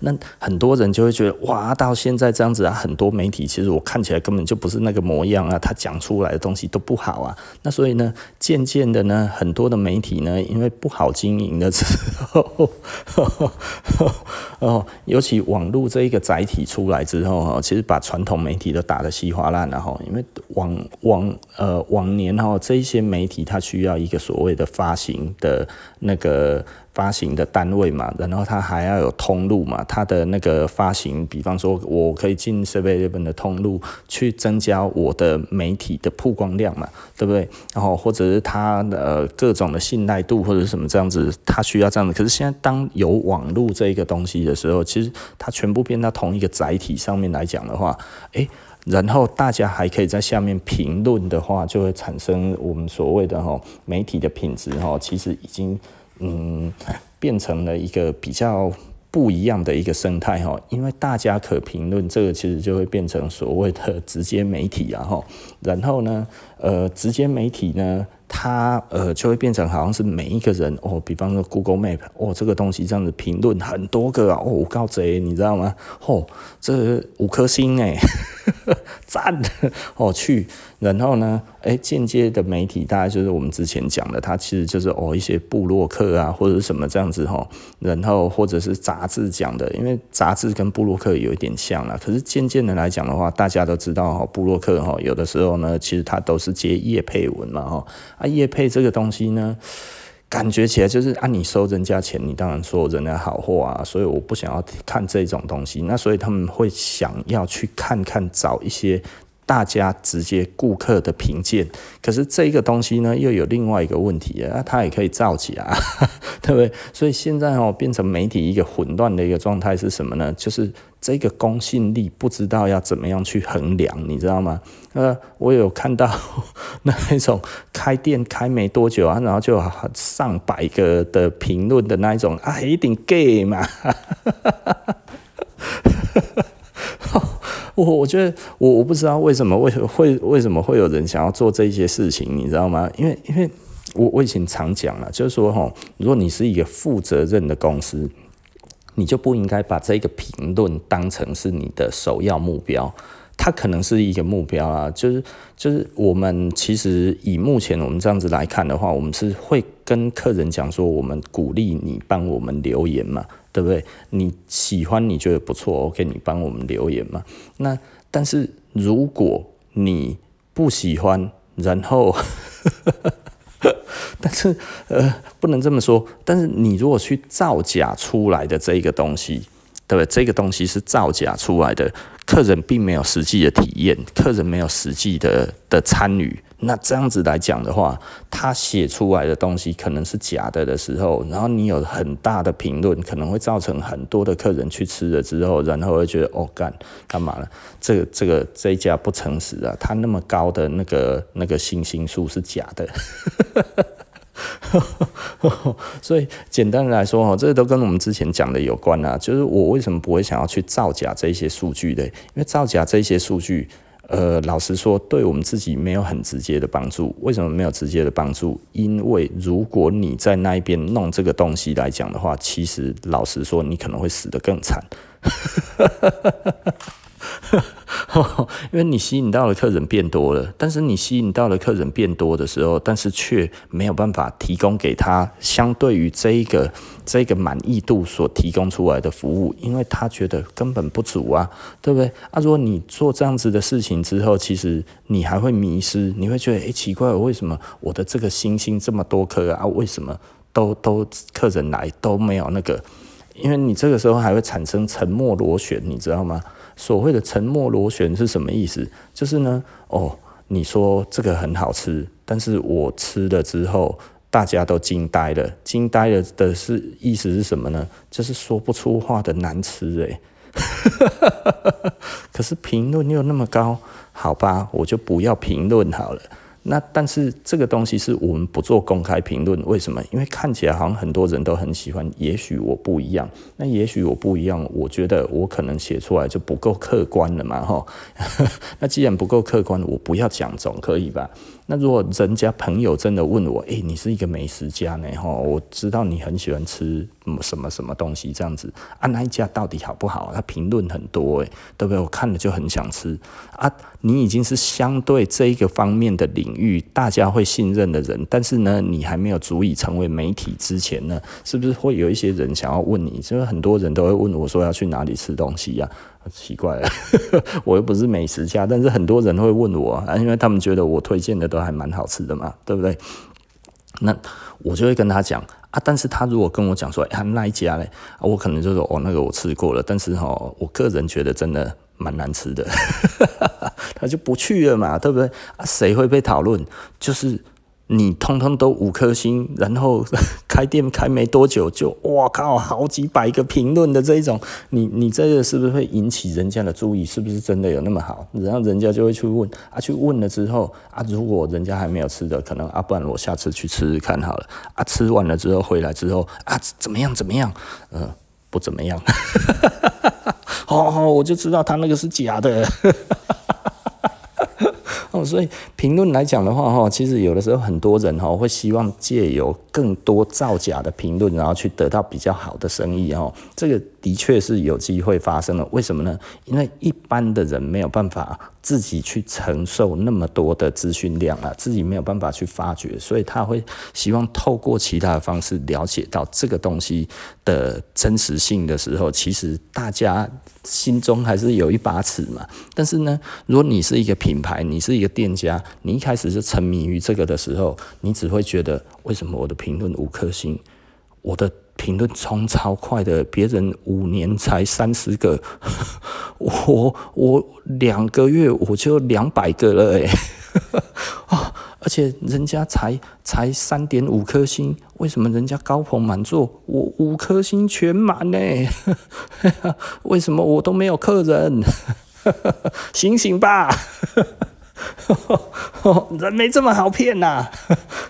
那很多人就会觉得哇，到现在这样子啊，很多媒体其实我看起来根本就不是那个模样啊，他讲出来的东西都不好啊。那所以呢，渐渐的呢，很多的媒体呢，因为不好经营的时候，哦，尤其网络这一个载体出来之后，其实把传统媒体都打得稀巴烂了哈。因为往往呃往年哈，这一些媒体它需要一个所谓的发行的那个。发行的单位嘛，然后它还要有通路嘛，它的那个发行，比方说我可以进7-11的通路去增加我的媒体的曝光量嘛，对不对？然后或者是它的、呃、各种的信赖度或者什么这样子，它需要这样子。可是现在当有网络这一个东西的时候，其实它全部变到同一个载体上面来讲的话，诶，然后大家还可以在下面评论的话，就会产生我们所谓的哈媒体的品质哈，其实已经。嗯，变成了一个比较不一样的一个生态哈，因为大家可评论，这个其实就会变成所谓的直接媒体啊哈，然后呢，呃，直接媒体呢。它呃就会变成好像是每一个人哦，比方说 Google Map 哦，这个东西这样子评论很多个啊，哦，我告贼，你知道吗？哦，这五颗星哎，赞。哦去，然后呢，哎，间接的媒体大概就是我们之前讲的，它其实就是哦一些布洛克啊或者是什么这样子哈，然后或者是杂志讲的，因为杂志跟布洛克有一点像了，可是渐渐的来讲的话，大家都知道哈，布洛克哈有的时候呢，其实它都是接叶配文嘛哈。啊，叶配这个东西呢，感觉起来就是、啊、你收人家钱，你当然说人家好货啊，所以我不想要看这种东西。那所以他们会想要去看看，找一些大家直接顾客的评鉴。可是这个东西呢，又有另外一个问题啊，它也可以造假，对不对？所以现在哦，变成媒体一个混乱的一个状态是什么呢？就是。这个公信力不知道要怎么样去衡量，你知道吗？呃，我有看到 那一种开店开没多久啊，然后就上百个的评论的那一种啊，一定 gay 嘛。我我觉得我我不知道为什么为会为什么会有人想要做这些事情，你知道吗？因为因为我我以前常讲了，就是说哈，如果你是一个负责任的公司，你就不应该把这个评论当成是你的首要目标。它可能是一个目标啊，就是就是我们其实以目前我们这样子来看的话，我们是会跟客人讲说，我们鼓励你帮我们留言嘛，对不对？你喜欢你觉得不错，OK，你帮我们留言嘛。那但是如果你不喜欢，然后，但是呃不能这么说，但是你如果去造假出来的这个东西，对不对？这个东西是造假出来的。客人并没有实际的体验，客人没有实际的的参与，那这样子来讲的话，他写出来的东西可能是假的的时候，然后你有很大的评论，可能会造成很多的客人去吃了之后，然后会觉得哦干干嘛了？这个这个这一家不诚实啊，他那么高的那个那个星星数是假的。所以简单的来说哈，这都跟我们之前讲的有关啊。就是我为什么不会想要去造假这些数据的？因为造假这些数据，呃，老实说，对我们自己没有很直接的帮助。为什么没有直接的帮助？因为如果你在那一边弄这个东西来讲的话，其实老实说，你可能会死得更惨。因为你吸引到的客人变多了，但是你吸引到的客人变多的时候，但是却没有办法提供给他相对于这一个这个满意度所提供出来的服务，因为他觉得根本不足啊，对不对？啊，如果你做这样子的事情之后，其实你还会迷失，你会觉得，哎，奇怪，为什么我的这个星星这么多颗啊？为什么都都客人来都没有那个？因为你这个时候还会产生沉默螺旋，你知道吗？所谓的沉默螺旋是什么意思？就是呢，哦，你说这个很好吃，但是我吃了之后，大家都惊呆了。惊呆了的是意思是什么呢？就是说不出话的难吃哎。可是评论又那么高，好吧，我就不要评论好了。那但是这个东西是我们不做公开评论，为什么？因为看起来好像很多人都很喜欢，也许我不一样。那也许我不一样，我觉得我可能写出来就不够客观了嘛，哈。那既然不够客观，我不要讲总可以吧？那如果人家朋友真的问我，诶，你是一个美食家呢，哈，我知道你很喜欢吃什么什么东西这样子啊，那一家到底好不好？他评论很多，诶，对不对？我看了就很想吃啊。你已经是相对这一个方面的领域大家会信任的人，但是呢，你还没有足以成为媒体之前呢，是不是会有一些人想要问你？就是很多人都会问我说要去哪里吃东西呀？奇怪了，我又不是美食家，但是很多人会问我啊，因为他们觉得我推荐的都还蛮好吃的嘛，对不对？那我就会跟他讲啊，但是他如果跟我讲说，哎，那一家嘞，我可能就说哦，那个我吃过了，但是哈，我个人觉得真的蛮难吃的，他就不去了嘛，对不对？啊，谁会被讨论？就是。你通通都五颗星，然后 开店开没多久就哇靠，好几百个评论的这一种，你你这个是不是会引起人家的注意？是不是真的有那么好？然后人家就会去问啊，去问了之后啊，如果人家还没有吃的，可能啊，不然我下次去吃吃看好了啊，吃完了之后回来之后啊，怎么样怎么样？嗯、不怎么样。哦，我就知道他那个是假的。所以评论来讲的话，哈，其实有的时候很多人哈会希望借由更多造假的评论，然后去得到比较好的生意，哈，这个的确是有机会发生的。为什么呢？因为一般的人没有办法。自己去承受那么多的资讯量啊，自己没有办法去发掘，所以他会希望透过其他的方式了解到这个东西的真实性的时候，其实大家心中还是有一把尺嘛。但是呢，如果你是一个品牌，你是一个店家，你一开始是沉迷于这个的时候，你只会觉得为什么我的评论五颗星，我的。评论冲超快的，别人五年才三十个，我我两个月我就两百个了哎，啊！而且人家才才三点五颗星，为什么人家高朋满座，我五颗星全满呢？为什么我都没有客人？醒醒吧！人没这么好骗呐！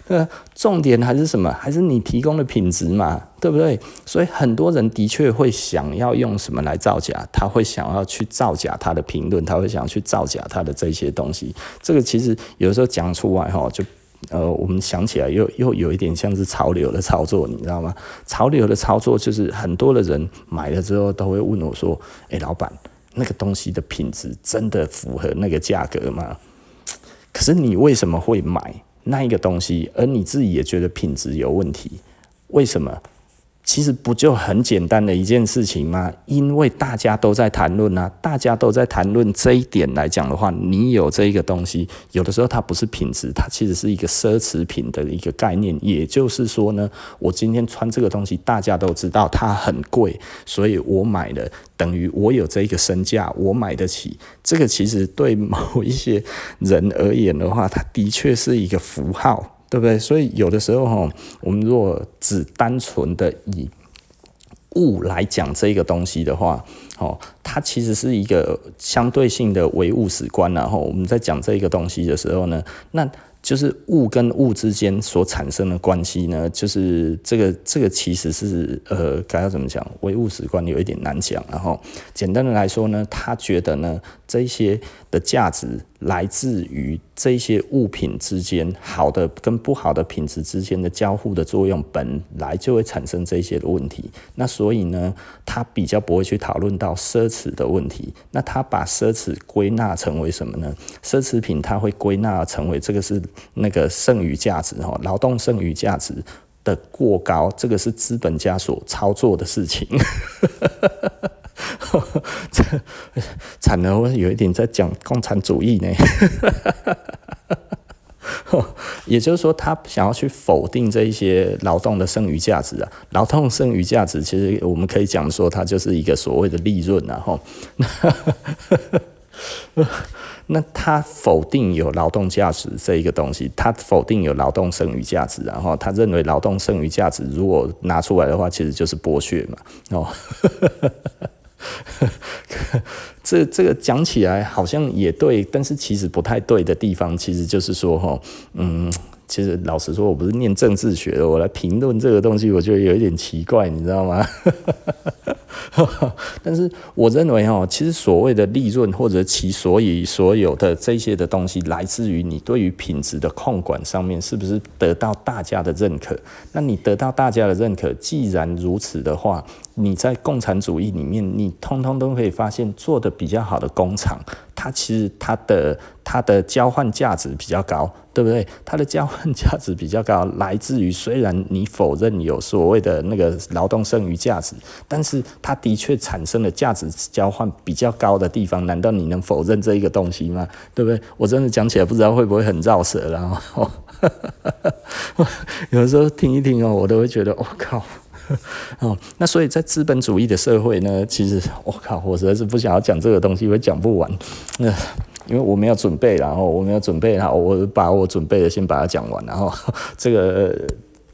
呃，重点还是什么？还是你提供的品质嘛，对不对？所以很多人的确会想要用什么来造假，他会想要去造假他的评论，他会想要去造假他的这些东西。这个其实有时候讲出来哈，就呃，我们想起来又又有一点像是潮流的操作，你知道吗？潮流的操作就是很多的人买了之后都会问我说：“诶，老板，那个东西的品质真的符合那个价格吗？”可是你为什么会买？那一个东西，而你自己也觉得品质有问题，为什么？其实不就很简单的一件事情吗？因为大家都在谈论啊，大家都在谈论这一点来讲的话，你有这一个东西，有的时候它不是品质，它其实是一个奢侈品的一个概念。也就是说呢，我今天穿这个东西，大家都知道它很贵，所以我买了，等于我有这个身价，我买得起。这个其实对某一些人而言的话，它的确是一个符号。对不对？所以有的时候哈，我们如果只单纯的以物来讲这个东西的话，哦，它其实是一个相对性的唯物史观。然后我们在讲这个东西的时候呢，那。就是物跟物之间所产生的关系呢，就是这个这个其实是呃，该要怎么讲？唯物史观有一点难讲。然后简单的来说呢，他觉得呢，这些的价值来自于这些物品之间好的跟不好的品质之间的交互的作用，本来就会产生这些的问题。那所以呢，他比较不会去讨论到奢侈的问题。那他把奢侈归纳成为什么呢？奢侈品他会归纳成为这个是。那个剩余价值哈，劳动剩余价值的过高，这个是资本家所操作的事情。这惨了，我有一点在讲共产主义呢。也就是说，他想要去否定这一些劳动的剩余价值啊，劳动剩余价值其实我们可以讲说，它就是一个所谓的利润然后。那他否定有劳动价值这一个东西，他否定有劳动剩余价值，然后他认为劳动剩余价值如果拿出来的话，其实就是剥削嘛。哦，这这个讲起来好像也对，但是其实不太对的地方，其实就是说，哈，嗯。其实老实说，我不是念政治学的，我来评论这个东西，我觉得有一点奇怪，你知道吗？但是我认为哈，其实所谓的利润或者其所以所有的这些的东西，来自于你对于品质的控管上面是不是得到大家的认可？那你得到大家的认可，既然如此的话，你在共产主义里面，你通通都可以发现做得比较好的工厂，它其实它的它的交换价值比较高。对不对？它的交换价值比较高，来自于虽然你否认有所谓的那个劳动剩余价值，但是它的确产生了价值交换比较高的地方。难道你能否认这一个东西吗？对不对？我真的讲起来不知道会不会很绕舌，然后 有时候听一听哦，我都会觉得我、靠 哦。那所以在资本主义的社会呢，其实我、靠，我实在是不想要讲这个东西，会讲不完。那。因为我没有准备，然后我没有准备，好我把我准备的先把它讲完，然后这个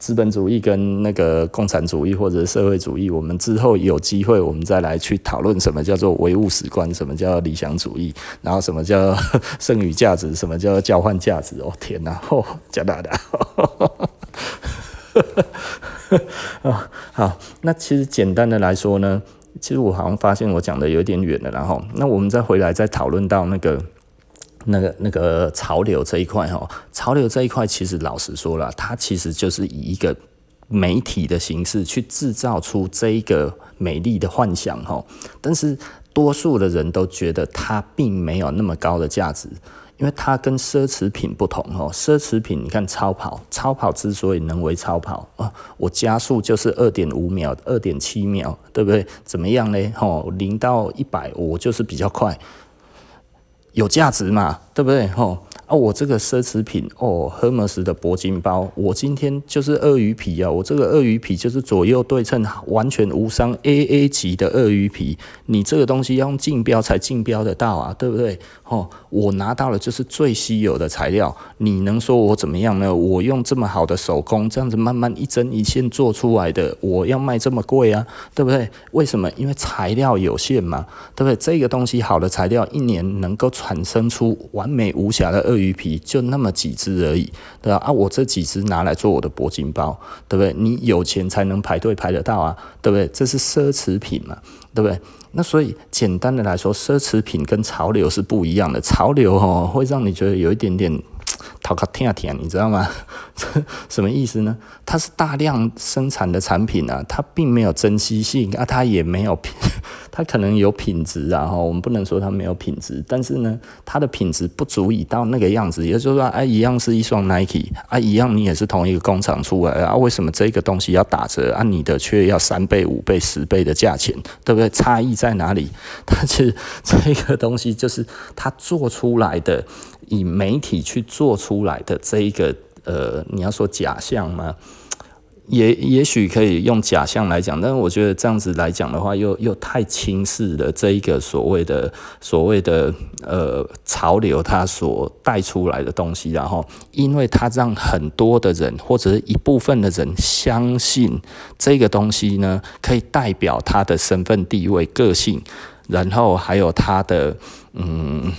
资本主义跟那个共产主义或者社会主义，我们之后有机会我们再来去讨论什么叫做唯物史观，什么叫理想主义，然后什么叫 剩余价值，什么叫交换价值。哦天哪，哦，加拿大的，啊 好，那其实简单的来说呢，其实我好像发现我讲的有点远了，然后那我们再回来再讨论到那个。那个那个潮流这一块哈，潮流这一块其实老实说了，它其实就是以一个媒体的形式去制造出这一个美丽的幻想哈，但是多数的人都觉得它并没有那么高的价值，因为它跟奢侈品不同哈。奢侈品你看超跑，超跑之所以能为超跑啊，我加速就是二点五秒、二点七秒，对不对？怎么样呢？吼，零到一百我就是比较快。有价值嘛，对不对？吼啊，我这个奢侈品哦，Hermes 的铂金包，我今天就是鳄鱼皮啊，我这个鳄鱼皮就是左右对称，完全无伤，AA 级的鳄鱼皮，你这个东西要用竞标才竞标得到啊，对不对？吼，我拿到了就是最稀有的材料，你能说我怎么样呢？我用这么好的手工，这样子慢慢一针一线做出来的，我要卖这么贵啊，对不对？为什么？因为材料有限嘛，对不对？这个东西好的材料一年能够传产生出完美无瑕的鳄鱼皮，就那么几只而已，对吧？啊，我这几只拿来做我的铂金包，对不对？你有钱才能排队排得到啊，对不对？这是奢侈品嘛，对不对？那所以简单的来说，奢侈品跟潮流是不一样的，潮流哦会让你觉得有一点点。讨个天啊天，你知道吗？这什么意思呢？它是大量生产的产品啊，它并没有珍稀性啊，它也没有品，它可能有品质啊，哈，我们不能说它没有品质，但是呢，它的品质不足以到那个样子，也就是说，哎，一样是一双 Nike 啊，一样你也是同一个工厂出来啊，为什么这个东西要打折啊？你的却要三倍、五倍、十倍的价钱，对不对？差异在哪里？它其实这个东西就是它做出来的。以媒体去做出来的这一个呃，你要说假象吗？也也许可以用假象来讲，但是我觉得这样子来讲的话，又又太轻视了这一个所谓的所谓的呃潮流，它所带出来的东西。然后，因为它让很多的人或者是一部分的人相信这个东西呢，可以代表他的身份地位、个性，然后还有他的嗯。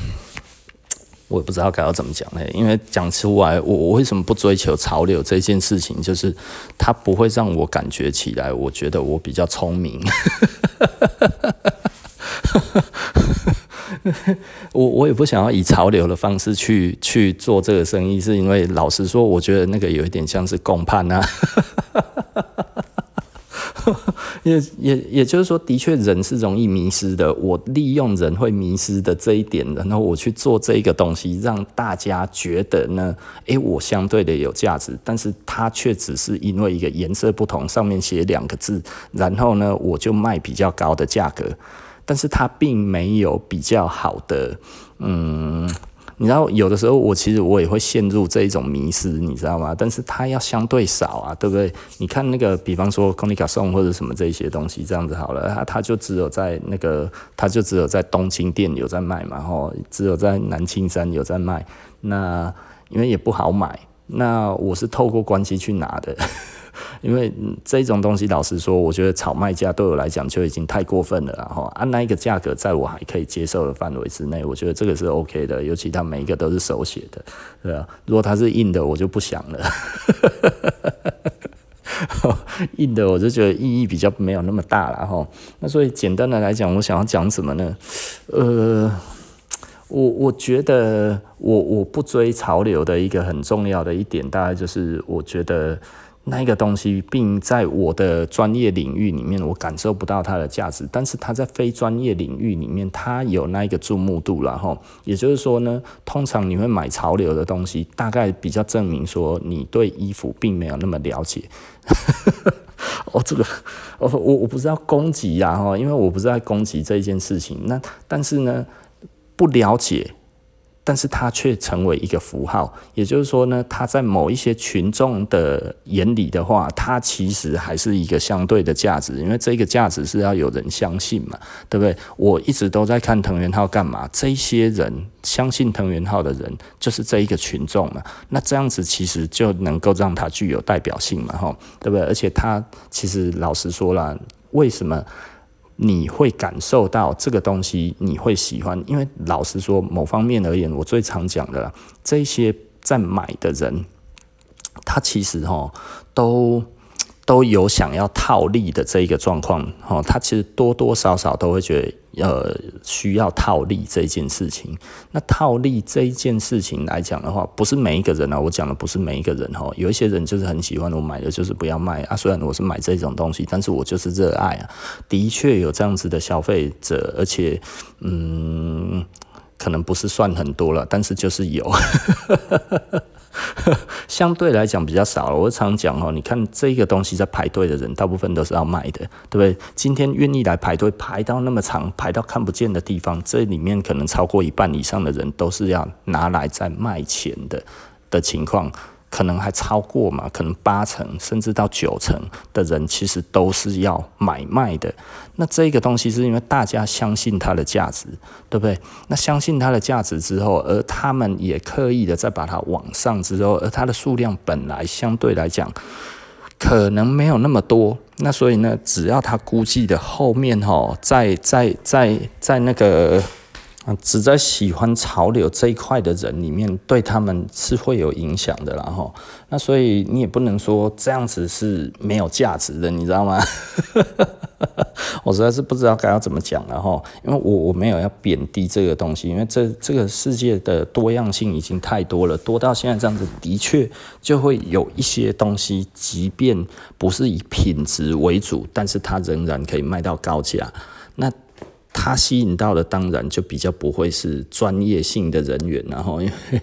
我也不知道该要怎么讲嘞，因为讲出来，我我为什么不追求潮流这件事情，就是它不会让我感觉起来，我觉得我比较聪明。我我也不想要以潮流的方式去去做这个生意，是因为老实说，我觉得那个有一点像是共判啊。也也也就是说，的确人是容易迷失的。我利用人会迷失的这一点，然后我去做这一个东西，让大家觉得呢，诶，我相对的有价值，但是它却只是因为一个颜色不同，上面写两个字，然后呢，我就卖比较高的价格，但是它并没有比较好的，嗯。你知道，有的时候我其实我也会陷入这一种迷失，你知道吗？但是它要相对少啊，对不对？你看那个，比方说 Konica 送或者什么这些东西，这样子好了，它它就只有在那个，它就只有在东青店有在卖嘛，吼，只有在南青山有在卖。那因为也不好买，那我是透过关系去拿的。因为这种东西，老实说，我觉得炒卖价对我来讲就已经太过分了，然后按那一个价格，在我还可以接受的范围之内，我觉得这个是 OK 的。尤其它每一个都是手写的，对啊。如果它是印的，我就不想了。印的我就觉得意义比较没有那么大了哈。那所以简单的来讲，我想要讲什么呢？呃，我我觉得我我不追潮流的一个很重要的一点，大概就是我觉得。那一个东西，并在我的专业领域里面，我感受不到它的价值。但是它在非专业领域里面，它有那一个注目度了哈。也就是说呢，通常你会买潮流的东西，大概比较证明说你对衣服并没有那么了解。哦，这个，哦，我我不是要攻击呀哈，因为我不是在攻击这一件事情。那但是呢，不了解。但是它却成为一个符号，也就是说呢，它在某一些群众的眼里的话，它其实还是一个相对的价值，因为这个价值是要有人相信嘛，对不对？我一直都在看藤原浩干嘛？这些人相信藤原浩的人，就是这一个群众嘛。那这样子其实就能够让他具有代表性嘛，哈，对不对？而且他其实老实说了，为什么？你会感受到这个东西，你会喜欢，因为老实说，某方面而言，我最常讲的啦，这些在买的人，他其实哈都。都有想要套利的这一个状况，哦，他其实多多少少都会觉得，呃，需要套利这件事情。那套利这一件事情来讲的话，不是每一个人啊，我讲的不是每一个人哦，有一些人就是很喜欢我买的就是不要卖啊，虽然我是买这种东西，但是我就是热爱啊，的确有这样子的消费者，而且，嗯，可能不是算很多了，但是就是有。相对来讲比较少了。我常讲哦，你看这个东西在排队的人，大部分都是要卖的，对不对？今天愿意来排队排到那么长，排到看不见的地方，这里面可能超过一半以上的人都是要拿来在卖钱的的情况。可能还超过嘛？可能八成甚至到九成的人其实都是要买卖的。那这个东西是因为大家相信它的价值，对不对？那相信它的价值之后，而他们也刻意的再把它往上之后，而它的数量本来相对来讲可能没有那么多。那所以呢，只要他估计的后面哈，在在在在那个啊，只在喜欢潮流这一块的人里面，对他们是会有影响的，然后，那所以你也不能说这样子是没有价值的，你知道吗？我实在是不知道该要怎么讲了哈，因为我我没有要贬低这个东西，因为这这个世界的多样性已经太多了，多到现在这样子，的确就会有一些东西，即便不是以品质为主，但是它仍然可以卖到高价，那。它吸引到的当然就比较不会是专业性的人员，然后因为，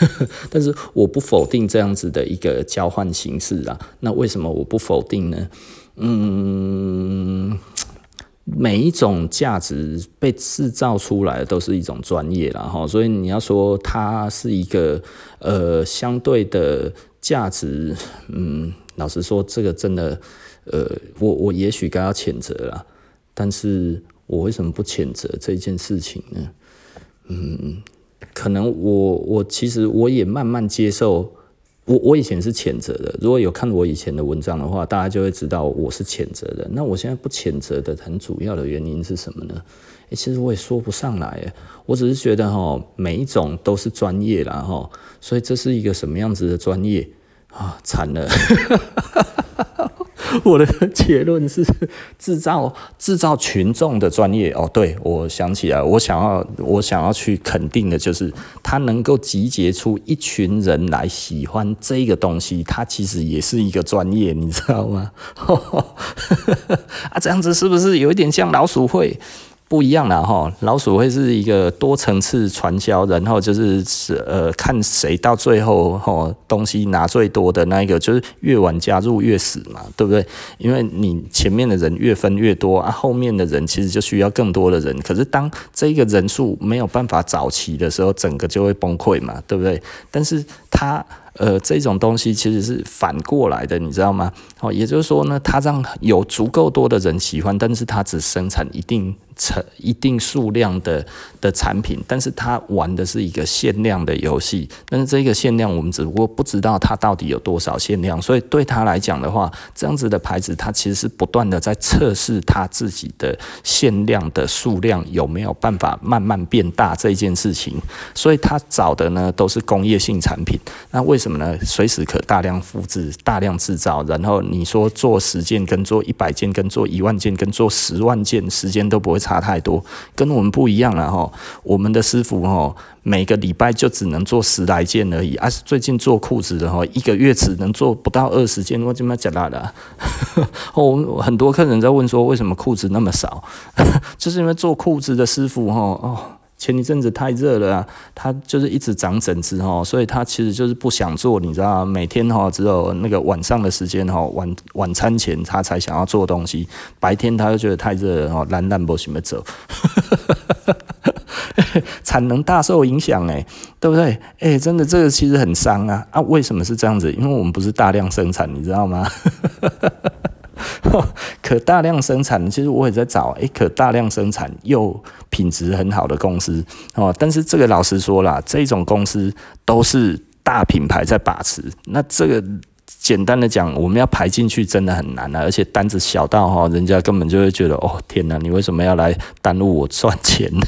但是我不否定这样子的一个交换形式啊。那为什么我不否定呢？嗯，每一种价值被制造出来的都是一种专业，然后所以你要说它是一个呃相对的价值，嗯，老实说这个真的，呃，我我也许该要谴责了，但是。我为什么不谴责这件事情呢？嗯，可能我我其实我也慢慢接受，我我以前是谴责的。如果有看我以前的文章的话，大家就会知道我是谴责的。那我现在不谴责的很主要的原因是什么呢？欸，其实我也说不上来，我只是觉得哈，每一种都是专业啦哈，所以这是一个什么样子的专业啊？惨了。我的结论是制造制造群众的专业哦，对，我想起来，我想要我想要去肯定的就是，他能够集结出一群人来喜欢这个东西，他其实也是一个专业，你知道吗？啊，这样子是不是有一点像老鼠会？不一样了哈，老鼠会是一个多层次传销，然后就是呃看谁到最后哈东西拿最多的那一个，就是越晚加入越死嘛，对不对？因为你前面的人越分越多啊，后面的人其实就需要更多的人。可是当这个人数没有办法找齐的时候，整个就会崩溃嘛，对不对？但是它。呃，这种东西其实是反过来的，你知道吗？哦，也就是说呢，它让有足够多的人喜欢，但是它只生产一定成一定数量的的产品，但是它玩的是一个限量的游戏。但是这个限量，我们只不过不知道它到底有多少限量，所以对他来讲的话，这样子的牌子，它其实是不断的在测试它自己的限量的数量有没有办法慢慢变大这件事情。所以他找的呢都是工业性产品。那为什么呢？随时可大量复制、大量制造，然后你说做十件跟做一百件、跟做一万件、跟做十万件，时间都不会差太多，跟我们不一样了哈。我们的师傅哈，每个礼拜就只能做十来件而已。啊，最近做裤子的哈，一个月只能做不到二十件，我怎么讲啦的？我，很多客人在问说，为什么裤子那么少？就是因为做裤子的师傅哈哦。前一阵子太热了啊，他就是一直长疹子哈，所以他其实就是不想做，你知道吗？每天哈只有那个晚上的时间哈，晚晚餐前他才想要做东西，白天他就觉得太热了哈，懒懒不什么走，产能大受影响哎，对不对？哎，真的这个其实很伤啊啊！为什么是这样子？因为我们不是大量生产，你知道吗？可大量生产，其实我也在找，诶，可大量生产又品质很好的公司哦。但是这个老实说啦，这种公司都是大品牌在把持。那这个简单的讲，我们要排进去真的很难啊，而且单子小到哈，人家根本就会觉得，哦天哪，你为什么要来耽误我赚钱呢？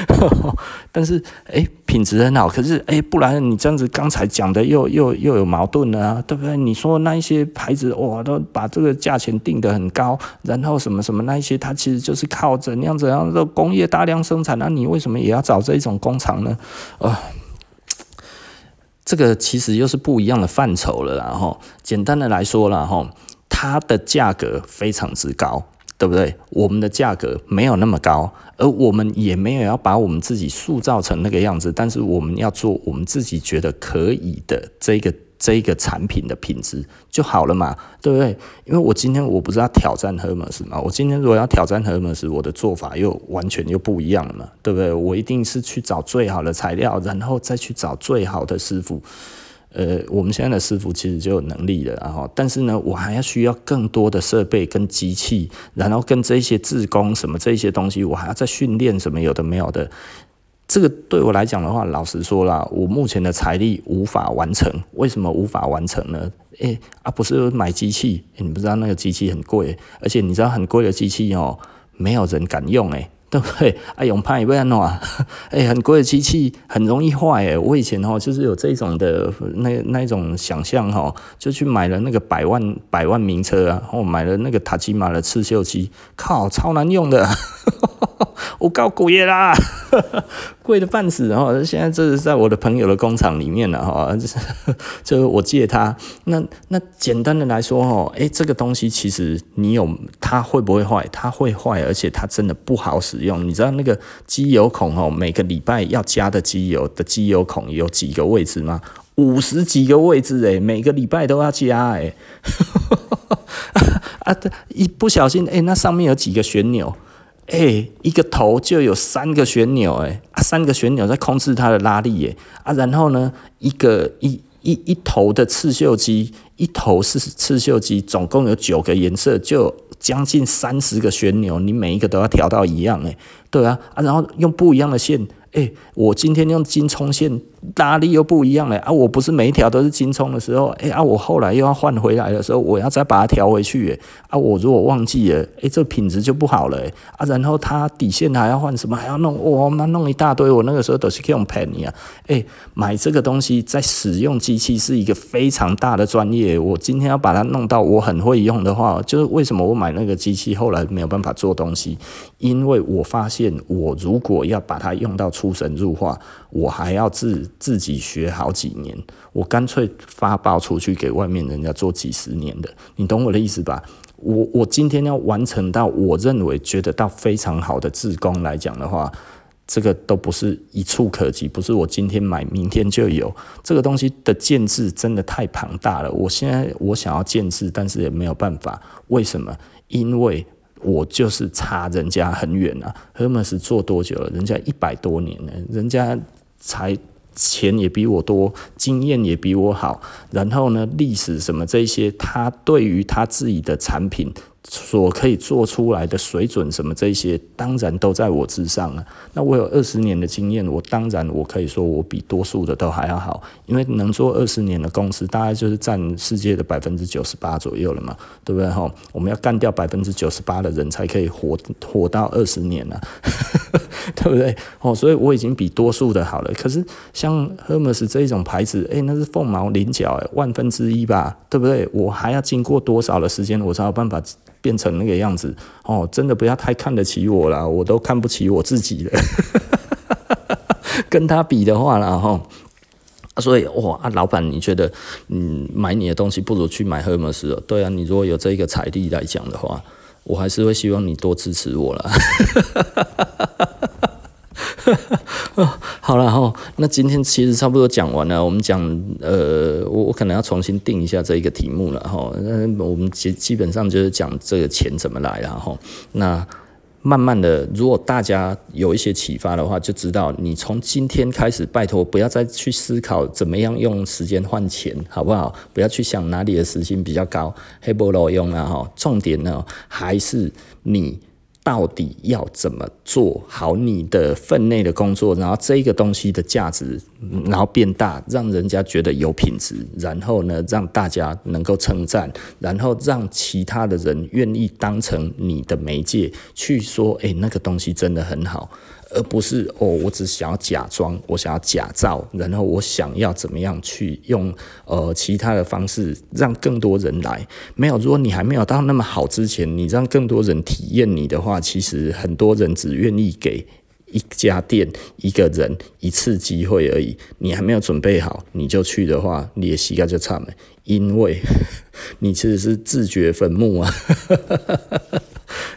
但是，哎、品质很好。可是，哎、不然你这样子刚才讲的又又又有矛盾了啊，对不对？你说那一些牌子，哇，都把这个价钱定得很高，然后什么什么那一些，它其实就是靠怎样怎样的工业大量生产，那你为什么也要找这一种工厂呢？啊，这个其实又是不一样的范畴了。然后，简单的来说了哈，它的价格非常之高。对不对？我们的价格没有那么高，而我们也没有要把我们自己塑造成那个样子。但是我们要做我们自己觉得可以的这个这个产品的品质就好了嘛，对不对？因为我今天我不是要挑战 Hermes 嘛，我今天如果要挑战 Hermes，我的做法又完全又不一样了嘛，对不对？我一定是去找最好的材料，然后再去找最好的师傅。呃，我们现在的师傅其实就有能力了，然后，但是呢，我还要需要更多的设备跟机器，然后跟这些自工什么这些东西，我还要再训练什么有的没有的。这个对我来讲的话，老实说啦，我目前的财力无法完成。为什么无法完成呢？诶，啊，不是买机器，你不知道那个机器很贵，而且你知道很贵的机器哦，没有人敢用诶。对不对？啊，用怕也不要弄啊，哎，很贵的机器很容易坏哎。我以前哦，就是有这种的那那种想象哈，就去买了那个百万百万名车啊，然后买了那个塔吉玛的刺绣机，靠，超难用的。我搞鬼啦，贵的半死。然后现在这是在我的朋友的工厂里面了哈，就是就是我借他。那那简单的来说哈，诶，这个东西其实你有它会不会坏？它会坏，而且它真的不好使用。你知道那个机油孔哦，每个礼拜要加的机油的机油孔有几个位置吗？五十几个位置诶，每个礼拜都要加诶。啊，一不小心诶，那上面有几个旋钮。哎、一个头就有三个旋钮，哎，三个旋钮在控制它的拉力，哎，啊，然后呢，一个一一一头的刺绣机，一头是刺绣机，总共有九个颜色，就将近三十个旋钮，你每一个都要调到一样，哎，对啊，啊，然后用不一样的线，哎，我今天用金冲线。拉力又不一样了啊！我不是每一条都是精充的时候，哎、欸、啊！我后来又要换回来的时候，我要再把它调回去，啊！我如果忘记了，哎、这品质就不好了，啊！然后它底线还要换什么，还要弄，哇，那弄一大堆。我那个时候都是用便宜啊，哎、买这个东西在使用机器是一个非常大的专业。我今天要把它弄到我很会用的话，就是为什么我买那个机器后来没有办法做东西，因为我发现我如果要把它用到出神入化。我还要自自己学好几年，我干脆发报出去给外面人家做几十年的，你懂我的意思吧？我我今天要完成到我认为觉得到非常好的自工来讲的话，这个都不是一触可及，不是我今天买明天就有这个东西的建制，真的太庞大了。我现在我想要建制，但是也没有办法。为什么？因为。我就是差人家很远啊，Hermes 做多久了？人家一百多年了，人家才钱也比我多，经验也比我好，然后呢，历史什么这些，他对于他自己的产品。所可以做出来的水准什么这些，当然都在我之上啊。那我有二十年的经验，我当然我可以说我比多数的都还要好，因为能做二十年的公司，大概就是占世界的百分之九十八左右了嘛，对不对哈？我们要干掉百分之九十八的人才可以活活到二十年呢，对不对？哦，所以我已经比多数的好了。可是像 Hermes 这一种牌子，诶，那是凤毛麟角，诶，万分之一吧，对不对？我还要经过多少的时间，我才有办法？变成那个样子哦，真的不要太看得起我了，我都看不起我自己了。跟他比的话啦，哈，所以哇啊，老板，你觉得嗯，买你的东西不如去买 Hermes 哦？对啊，你如果有这个财力来讲的话，我还是会希望你多支持我啦。好了哈，那今天其实差不多讲完了。我们讲呃，我我可能要重新定一下这一个题目了哈。那我们基基本上就是讲这个钱怎么来了哈。那慢慢的，如果大家有一些启发的话，就知道你从今天开始，拜托不要再去思考怎么样用时间换钱，好不好？不要去想哪里的时薪比较高，黑不老用了哈。重点呢，还是你。到底要怎么做好你的分内的工作，然后这个东西的价值，然后变大，让人家觉得有品质，然后呢，让大家能够称赞，然后让其他的人愿意当成你的媒介去说，诶，那个东西真的很好。而不是哦，我只想要假装，我想要假造，然后我想要怎么样去用呃其他的方式让更多人来。没有，如果你还没有到那么好之前，你让更多人体验你的话，其实很多人只愿意给一家店一个人一次机会而已。你还没有准备好，你就去的话，你的膝盖就差了，因为你其实是自掘坟墓啊。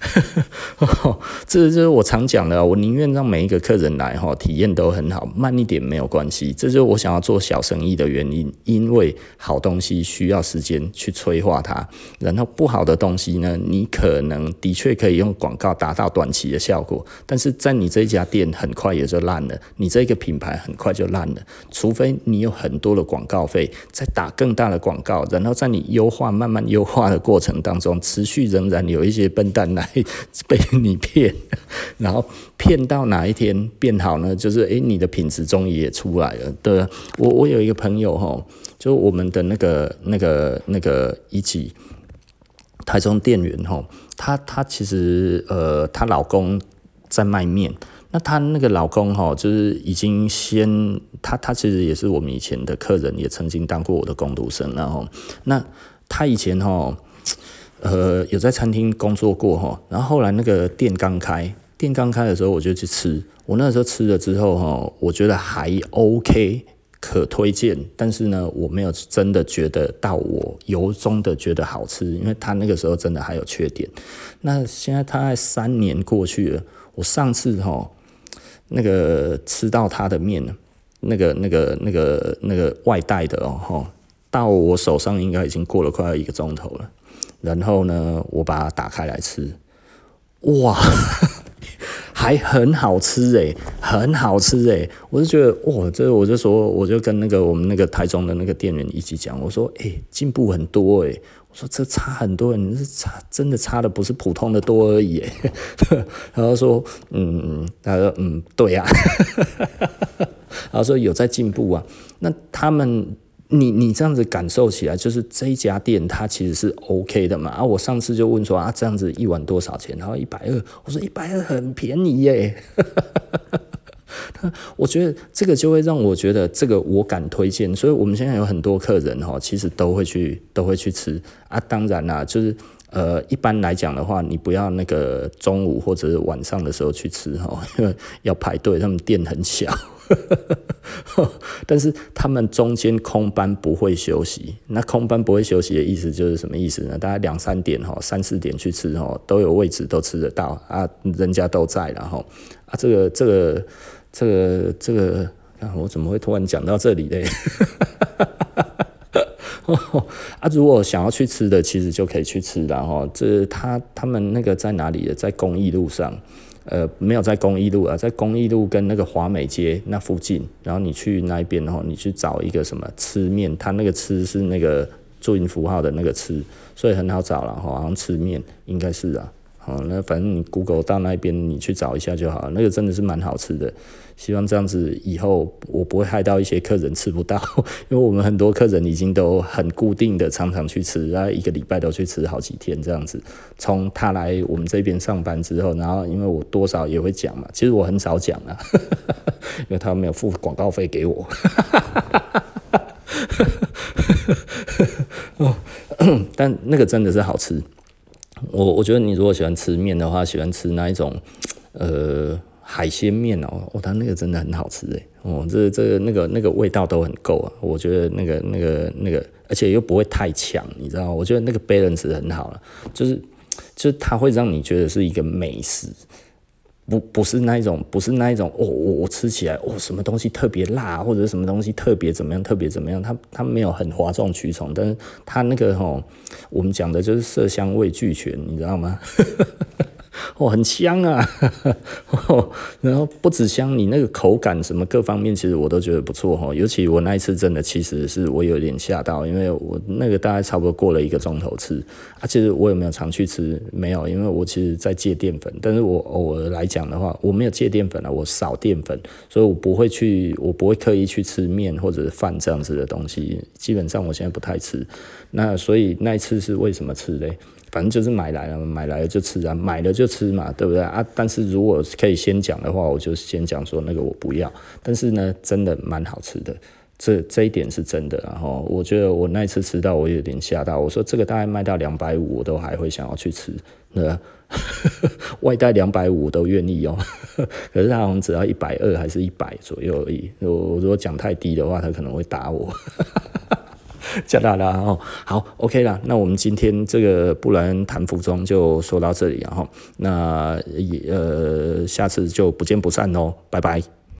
这就是我常讲的，我宁愿让每一个客人来哈，体验都很好，慢一点没有关系。这就是我想要做小生意的原因，因为好东西需要时间去催化它，然后不好的东西呢，你可能的确可以用广告达到短期的效果，但是在你这一家店很快也就烂了，你这个品牌很快就烂了，除非你有很多的广告费，再打更大的广告，然后在你优化慢慢优化的过程当中，持续仍然有一些笨蛋来。被你骗，然后骗到哪一天变好呢？就是诶，你的品质终于也出来了。对，我我有一个朋友哈，就我们的那个那个那个一起台中店员哈，她她其实呃，她老公在卖面。那她那个老公哈，就是已经先他他其实也是我们以前的客人，也曾经当过我的工读生，然后那他以前哈，呃，有在餐厅工作过哈，然后后来那个店刚开，店刚开的时候我就去吃，我那时候吃了之后哈，我觉得还 OK。可推荐，但是呢，我没有真的觉得到我由衷的觉得好吃，因为他那个时候真的还有缺点。那现在他三年过去了，我上次哈那个吃到他的面，那个那个那个那个外带的哦，到我手上应该已经过了快要一个钟头了。然后呢，我把它打开来吃，哇！还很好吃诶、很好吃诶、我就觉得哇，这我就说，我就跟那个我们那个台中的那个店员一起讲，我说诶，进步很多诶、我说这差很多，你是差真的差的不是普通的多而已、然后说嗯，他说嗯，对呀、啊，然后说有在进步啊，那他们。你你这样子感受起来，就是这一家店它其实是 OK 的嘛？啊，我上次就问说啊，这样子一碗多少钱？然后一百二，我说一百二很便宜耶。我觉得这个就会让我觉得这个我敢推荐，所以我们现在有很多客人哈，其实都会去都会去吃啊。当然啦，就是呃，一般来讲的话，你不要那个中午或者晚上的时候去吃哈，因 为要排队，他们店很小。但是他们中间空班不会休息，那空班不会休息的意思就是什么意思呢？大概两三点哈，三四点去吃哈，都有位置，都吃得到啊，人家都在，然后啊，这个这个这个这个，我怎么会突然讲到这里嘞？啊，如果想要去吃的，其实就可以去吃，了哈这他他们那个在哪里？在公益路上。呃，没有在公益路啊，在公益路跟那个华美街那附近，然后你去那边，然后你去找一个什么吃面，他那个吃是那个注音符号的那个吃，所以很好找了哈，好像吃面应该是啊。好，那反正你 Google 到那边，你去找一下就好。那个真的是蛮好吃的，希望这样子以后我不会害到一些客人吃不到，因为我们很多客人已经都很固定的常常去吃，然后一个礼拜都去吃好几天这样子。从他来我们这边上班之后，然后因为我多少也会讲嘛，其实我很少讲啊，因为他没有付广告费给我。哦，但那个真的是好吃。我我觉得你如果喜欢吃面的话，喜欢吃那一种，呃，海鲜面哦，哦，它那个真的很好吃诶，哦，这这那个那个味道都很够啊，我觉得那个那个那个，而且又不会太强，你知道吗？我觉得那个 balance 很好了，就是就是它会让你觉得是一个美食。不不是那一种，不是那一种，哦，我我吃起来，哦，什么东西特别辣，或者什么东西特别怎么样，特别怎么样，它它没有很哗众取宠，但是它那个吼，我们讲的就是色香味俱全，你知道吗？哦，很香啊，然后不止香，你那个口感什么各方面，其实我都觉得不错哈。尤其我那一次真的，其实是我有点吓到，因为我那个大概差不多过了一个钟头吃啊。其实我有没有常去吃？没有，因为我其实在戒淀粉。但是我偶尔来讲的话，我没有戒淀粉啊，我少淀粉，所以我不会去，我不会刻意去吃面或者饭这样子的东西。基本上我现在不太吃。那所以那一次是为什么吃嘞？反正就是买来了，买来了就吃啊，买了就吃嘛，对不对啊？但是如果可以先讲的话，我就先讲说那个我不要。但是呢，真的蛮好吃的，这这一点是真的。然后我觉得我那一次吃到，我有点吓到。我说这个大概卖到两百五，我都还会想要去吃。那 外带两百五都愿意哦。可是他好像只要一百二还是一百左右而已。我如果讲太低的话，他可能会打我。加大了哦，好，OK 了，那我们今天这个不然谈服装就说到这里，然后那也呃下次就不见不散喽，拜拜。